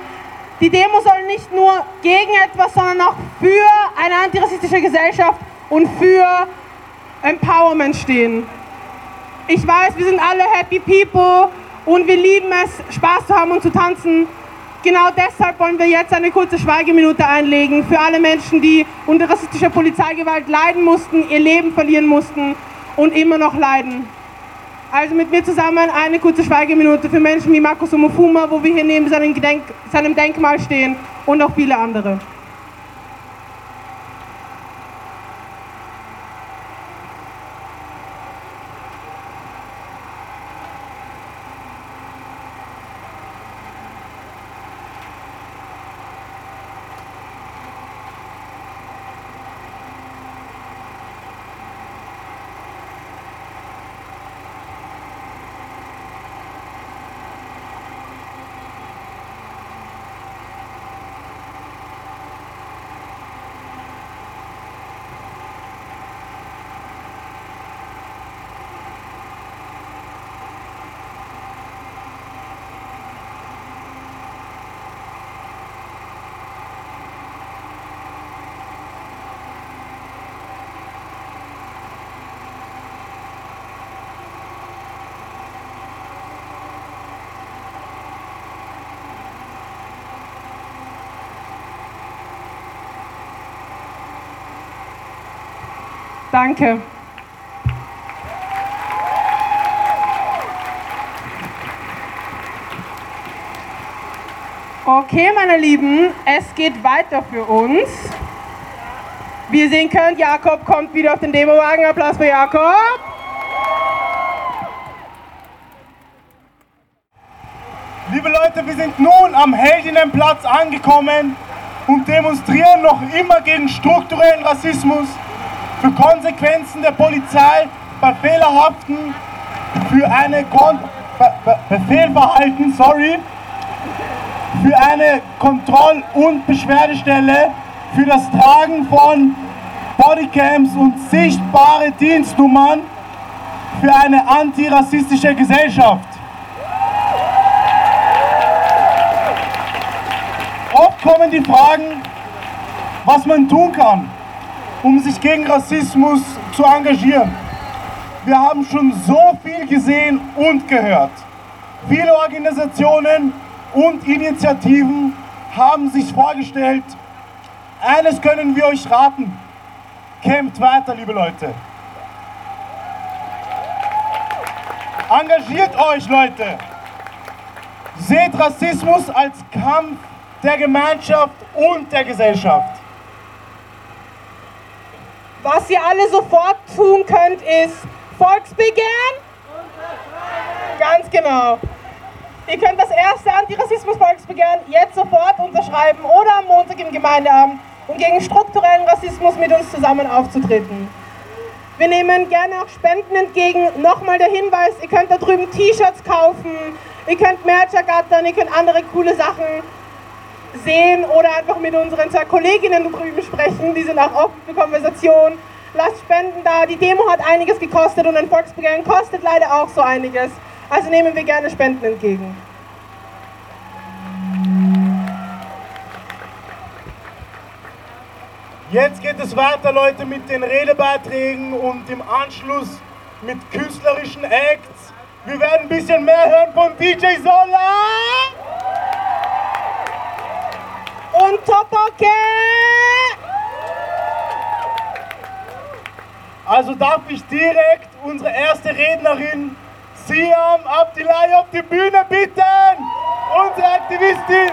Die Demo soll nicht nur gegen etwas, sondern auch für eine antirassistische Gesellschaft und für Empowerment stehen. Ich weiß, wir sind alle happy people und wir lieben es, Spaß zu haben und zu tanzen. Genau deshalb wollen wir jetzt eine kurze Schweigeminute einlegen für alle Menschen, die unter rassistischer Polizeigewalt leiden mussten, ihr Leben verlieren mussten und immer noch leiden. Also mit mir zusammen eine kurze Schweigeminute für Menschen wie Markus Omofuma, wo wir hier neben seinem, Gedenk seinem Denkmal stehen und auch viele andere. Danke. Okay, meine Lieben, es geht weiter für uns. Wie ihr sehen könnt, Jakob kommt wieder auf den Demowagen. Applaus für Jakob. Liebe Leute, wir sind nun am Heldinnenplatz angekommen und demonstrieren noch immer gegen strukturellen Rassismus, für Konsequenzen der Polizei bei fehlerhaften, für eine Kon Be Be Befehlverhalten, sorry, für eine Kontroll- und Beschwerdestelle, für das Tragen von Bodycams und sichtbare Dienstnummern, für eine antirassistische Gesellschaft. Oft kommen die Fragen, was man tun kann, um sich gegen Rassismus zu engagieren. Wir haben schon so viel gesehen und gehört. Viele Organisationen und Initiativen haben sich vorgestellt, eines können wir euch raten, kämpft weiter, liebe Leute. Engagiert euch, Leute. Seht Rassismus als Kampf der Gemeinschaft und der Gesellschaft. Was ihr alle sofort tun könnt, ist Volksbegehren. Ganz genau. Ihr könnt das erste Antirassismus-Volksbegehren jetzt sofort unterschreiben oder am Montag im Gemeindeabend, um gegen strukturellen Rassismus mit uns zusammen aufzutreten. Wir nehmen gerne auch Spenden entgegen. Nochmal der Hinweis, ihr könnt da drüben T-Shirts kaufen, ihr könnt Merch ergattern, ihr könnt andere coole Sachen sehen oder einfach mit unseren zwei Kolleginnen drüben sprechen. Die sind auch offen für Konversation. Lasst Spenden da. Die Demo hat einiges gekostet und ein Volksbegehren kostet leider auch so einiges. Also nehmen wir gerne Spenden entgegen. Jetzt geht es weiter, Leute, mit den Redebeiträgen und im Anschluss mit künstlerischen Acts. Wir werden ein bisschen mehr hören von DJ Sola. Und Topoke! Also darf ich direkt unsere erste Rednerin Siam Abdilay auf die Bühne bitten. Unsere Aktivistin.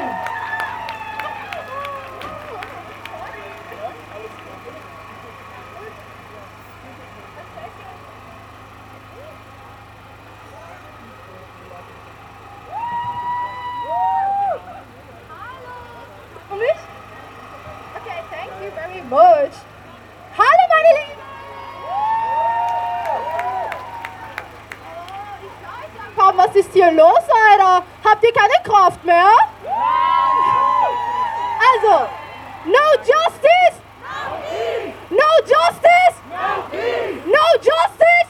Für mich? Okay, thank you very much. Hallo meine Lieben! Kaum, was ist hier los, Alter? Habt ihr keine Kraft mehr? Also, no justice! No justice! No justice!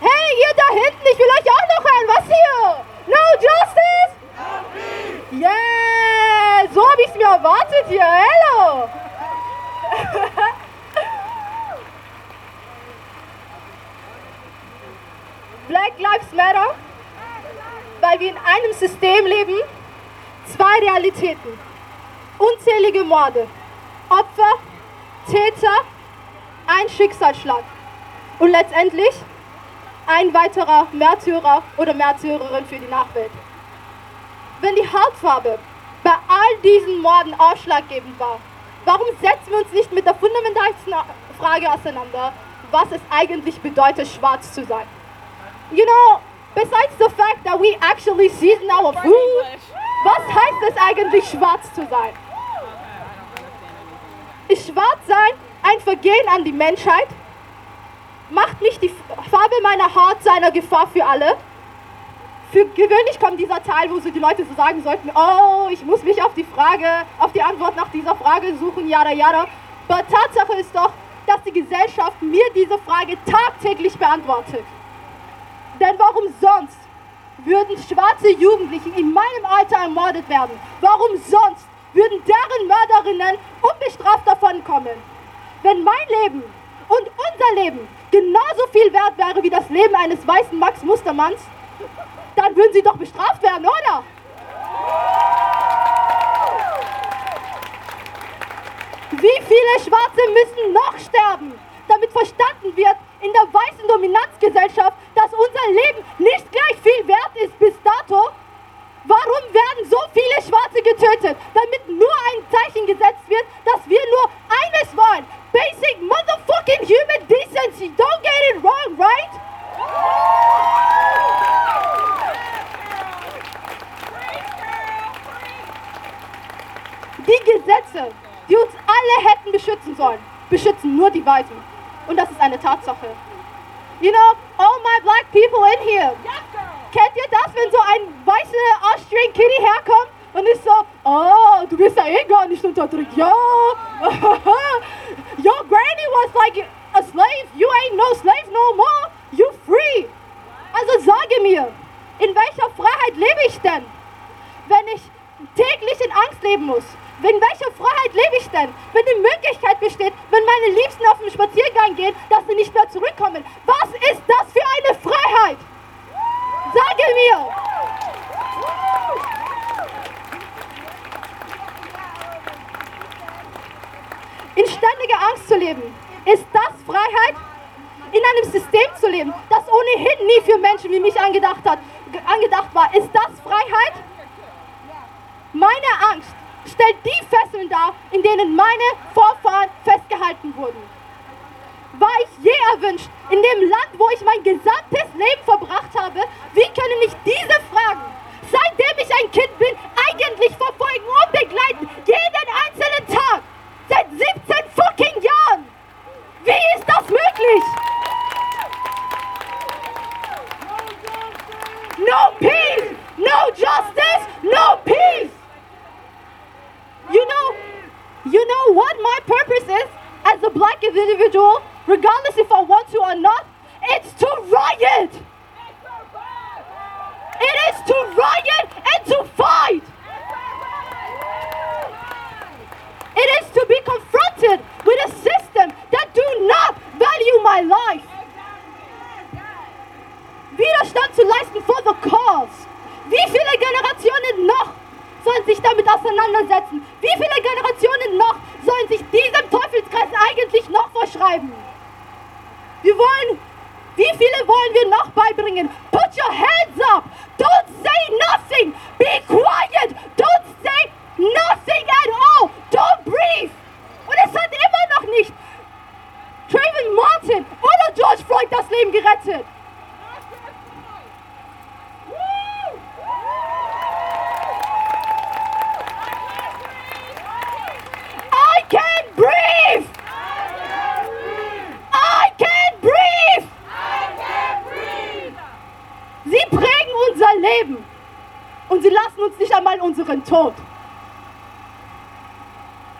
Hey, ihr da hinten, ich will euch auch noch hören. Was hier? No justice! Yeah! So habe ich es mir erwartet hier. Hello! Black Lives Matter, weil wir in einem System leben, zwei Realitäten. Unzählige Morde, Opfer, Täter, ein Schicksalsschlag und letztendlich weiterer Märtyrer oder Märtyrerin für die Nachwelt. Wenn die Hautfarbe bei all diesen Morden ausschlaggebend war, warum setzen wir uns nicht mit der fundamentalsten Frage auseinander, was es eigentlich bedeutet, schwarz zu sein? You know, besides the fact that we actually season our food, was heißt es eigentlich, schwarz zu sein? Ist schwarz sein ein Vergehen an die Menschheit? Macht mich die Farbe meiner Haut zu einer Gefahr für alle? Für gewöhnlich kommt dieser Teil, wo so die Leute so sagen sollten, oh, ich muss mich auf die Frage, auf die Antwort nach dieser Frage suchen, yada yada. Aber Tatsache ist doch, dass die Gesellschaft mir diese Frage tagtäglich beantwortet. Denn warum sonst würden schwarze Jugendliche in meinem Alter ermordet werden? Warum sonst würden deren Mörderinnen unbestraft davonkommen? Wenn mein Leben und unser Leben genauso viel wert wäre wie das Leben eines weißen Max Mustermanns, dann würden sie doch bestraft werden, oder? Wie viele Schwarze müssen noch sterben, damit verstanden wird in der weißen Dominanzgesellschaft, dass unser Leben nicht gleich viel wert ist bis dato? Warum werden so viele Schwarze getötet, damit nur ein Zeichen gesetzt wird, dass wir nur eines wollen? Basic motherfucking human decency. Don't get it wrong, right? Die Gesetze, die uns alle hätten beschützen sollen, beschützen nur die Weißen. Und das ist eine Tatsache. You know, all my black people in here. Kennt ihr das, wenn so ein weißer Austrian Kitty herkommt und ist so, oh, du bist ja eh gar nicht unterdrückt. Ja, your granny was like a slave. You ain't no slave no more. You free. Also sage mir, in welcher Freiheit lebe ich denn? Wenn ich täglich in Angst leben muss. In welcher Freiheit lebe ich denn? Wenn die Möglichkeit besteht, wenn meine Liebsten auf den Spaziergang gehen, dass sie nicht mehr zurückkommen. Was ist das für eine Freiheit? Sage mir! In ständiger Angst zu leben, ist das Freiheit? In einem System zu leben, das ohnehin nie für Menschen wie mich angedacht, hat, angedacht war, ist das Freiheit? Meine Angst stellt die Fesseln dar, in denen meine Vorfahren festgehalten wurden. War ich je erwünscht in dem Land, wo ich mein gesamtes Leben verbracht habe? Wie können mich diese Fragen, seitdem ich ein Kind bin, eigentlich verfolgen und begleiten? Jeden einzelnen Tag! Seit 17 fucking Jahren! Wie ist das möglich? No peace! No justice! No peace! You know, you know what my purpose is as a black individual, regardless if I want to or not? It's to riot! It is to riot and to fight! It is to be confronted with a system that do not value my life. Widerstand zu leisten for the cause. Wie viele Generationen noch sollen sich damit auseinandersetzen? Wie viele Generationen noch sollen sich diesem Teufelskreis eigentlich noch verschreiben? Wir wollen, wie viele wollen wir noch beibringen? Put your hands up! Don't say nothing! Be quiet! Don't say nothing at all! Don't breathe! Und es hat immer noch nicht Trayvon Martin oder George Floyd das Leben gerettet. I can't breathe! Can't breathe! Sie prägen unser Leben und sie lassen uns nicht einmal unseren Tod.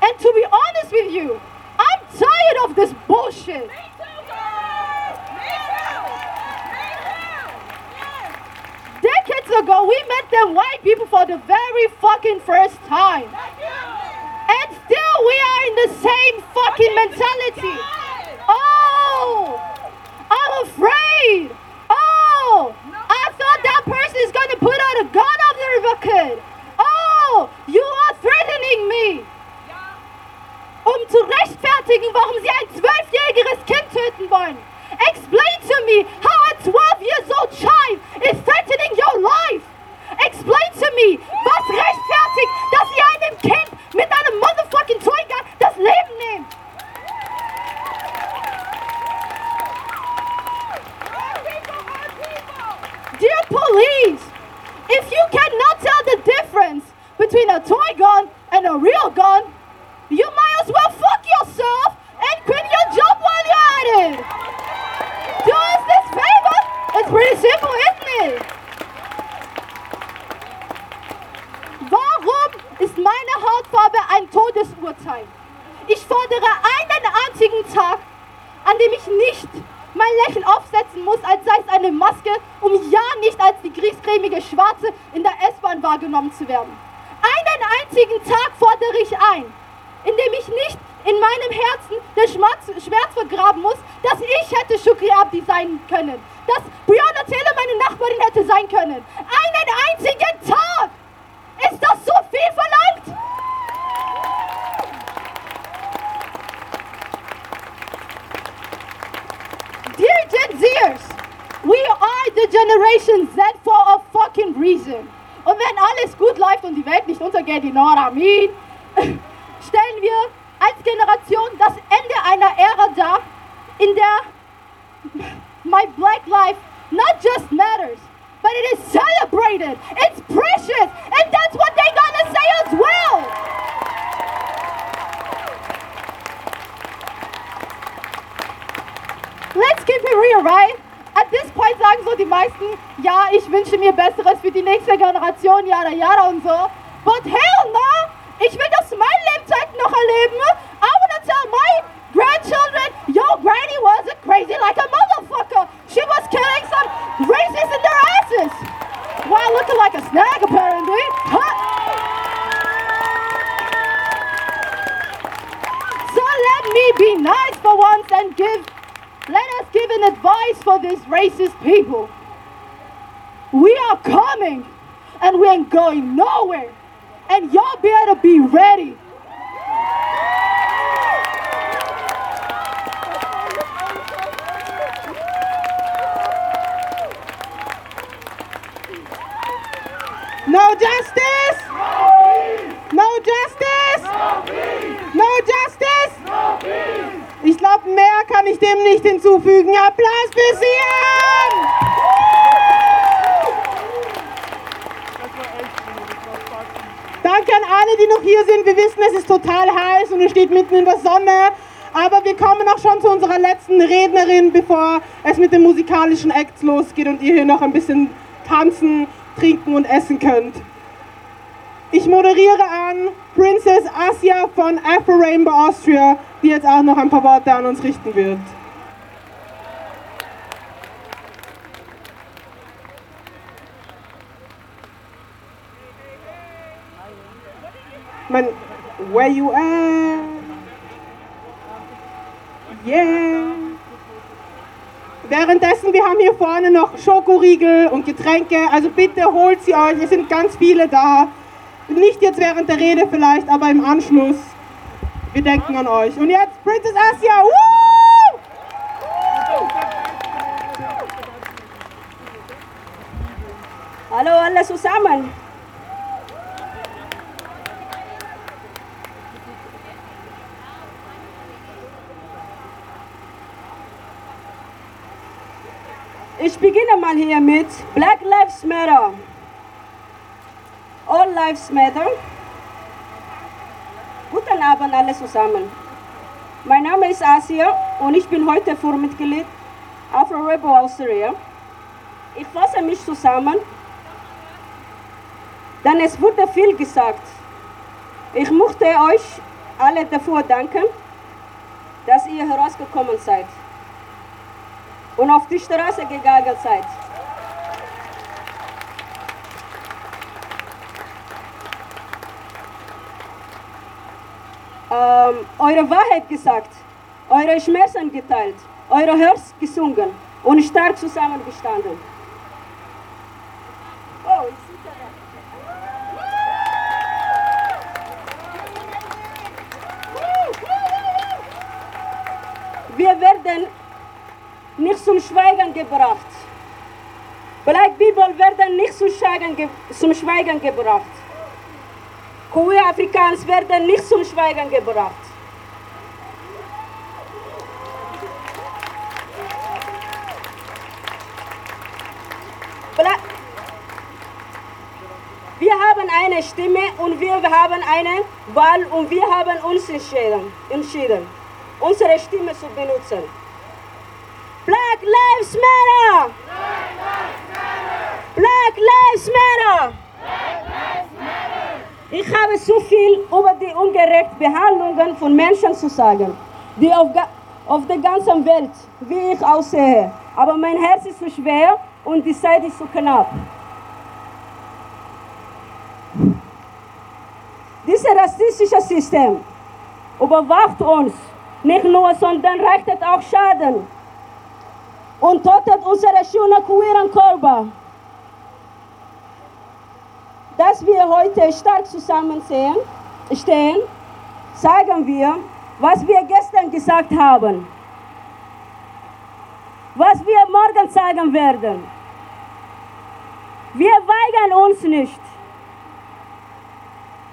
And to be honest with you, I'm tired of this bullshit. Decades ago, we met them white people for the very fucking first time. And still we are in the same fucking mentality. Oh, I'm afraid. Oh, I thought that person is gonna put out a gun on their kid. Oh, you are threatening me. Um zu rechtfertigen, warum sie ein zwölfjähriges Kind töten wollen. Explain to me how a 12 years old child is threatening your life. Explain to me, was rechtfertigt, dass ihr einem Kind mit einem motherfucking Toy das Leben nehmt. Dear police, if you cannot tell the difference between a toy gun and a real gun, you might as well fuck yourself and quit your job while you're at it. Do us this favor. It's pretty simple, isn't it? Warum ist meine Hautfarbe ein Todesurteil? Ich fordere einen einzigen Tag, an dem ich nicht mein Lächeln aufsetzen muss, als sei es eine Maske, um ja nicht als die griesgrämige Schwarze in der S-Bahn wahrgenommen zu werden. Einen einzigen Tag fordere ich ein, in dem ich nicht in meinem Herzen der Schmerz, Schmerz vergraben muss, dass ich hätte Shukri Abdi sein können, dass Brianna Taylor meine Nachbarin hätte sein können. Einen einzigen Tag! Ist das so viel verlangt? Zers, we are the Generation Z for a fucking reason. Und wenn alles gut läuft und die Welt nicht untergeht, you know I mean, stellen wir als Generation das Ende einer Ära dar, in der my black life not just matters, but it is celebrated. It's precious, and that's what they gonna say as well. Let's keep it real, right? At this point sagen so die meisten, ja, ich wünsche mir Besseres für die nächste Generation, yada yada und so. But hell no! Ich will das meine Lebzeiten noch erleben. I wanna tell my grandchildren, yo, granny wasn't crazy like a motherfucker. She was killing some racists in their asses. While looking like a snag, apparently. Huh? So let me be nice for once and give, let us give an advice for these racist people. We are coming and we ain't going nowhere. And y'all better be ready. No justice. No, no justice? No justice? Ich glaube, mehr kann ich dem nicht hinzufügen. Applaus für Sion! Danke an alle, die noch hier sind. Wir wissen, es ist total heiß und ihr steht mitten in der Sonne. Aber wir kommen auch schon zu unserer letzten Rednerin, bevor es mit den musikalischen Acts losgeht und ihr hier noch ein bisschen tanzen, trinken und essen könnt. Ich moderiere an Princess Asia von Afro Rainbow Austria, die jetzt auch noch ein paar Worte an uns richten wird. Man, where you at? Yeah. Währenddessen, wir haben hier vorne noch Schokoriegel und Getränke, also bitte holt sie euch, es sind ganz viele da. Nicht jetzt während der Rede vielleicht, aber im Anschluss. Wir denken an euch. Und jetzt Princess Asia. Woo! Hallo alle zusammen. Ich beginne mal hier mit Black Lives Matter. All Lives Matter. Guten Abend alle zusammen. Mein Name ist Asia und ich bin heute Vormitglied Afro Rainbow Austria. Ich fasse mich zusammen, denn es wurde viel gesagt. Ich möchte euch alle dafür danken, dass ihr herausgekommen seid und auf die Straße gegangen seid. Ähm, eure Wahrheit gesagt, eure Schmerzen geteilt, eure Herz gesungen und stark zusammengestanden. Oh. Wir werden nicht zum Schweigen gebracht. Black People werden nicht zum Schweigen, ge zum Schweigen gebracht. Queer Afrikaans werden nicht zum Schweigen gebracht. Wir haben eine Stimme und wir haben eine Wahl und wir haben uns entschieden, entschieden unsere Stimme zu benutzen. Black Lives Matter! Black Lives Matter! Ich habe so viel über die ungerechten Behandlungen von Menschen zu sagen, die auf, auf der ganzen Welt, wie ich aussehe. Aber mein Herz ist zu schwer und die Zeit ist zu knapp. Dieses rassistische System überwacht uns nicht nur, sondern richtet auch Schaden und tötet unsere schönen queeren Körper. Dass wir heute stark zusammensehen, stehen, sagen wir, was wir gestern gesagt haben, was wir morgen sagen werden. Wir weigern uns nicht.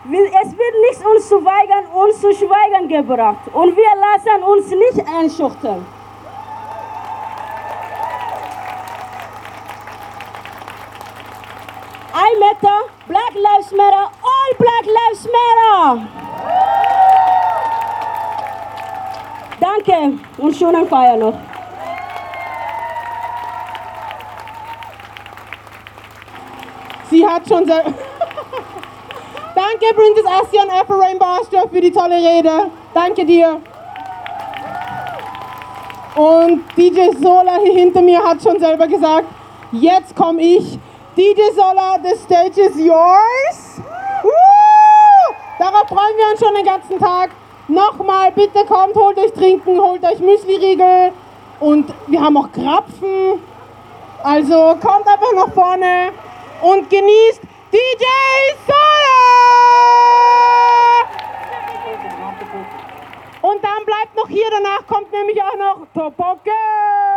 Es wird nicht uns zu weigern, uns zu schweigen gebracht. Und wir lassen uns nicht einschüchtern. I matter, Black Lives Matter, all Black Lives Matter. Danke und schönen Feier noch. Sie hat schon sehr. Danke, Princess Asia und Afro Rainbow Austria für die tolle Rede. Danke dir. Und DJ Sola hier hinter mir hat schon selber gesagt, jetzt komme ich. DJ Sola, the stage is yours. Darauf freuen wir uns schon den ganzen Tag. Nochmal, bitte kommt, holt euch Trinken, holt euch Müsli-Riegel und wir haben auch Krapfen. Also kommt einfach nach vorne und genießt DJ Sola! Und dann bleibt noch hier, danach kommt nämlich auch noch Topoke!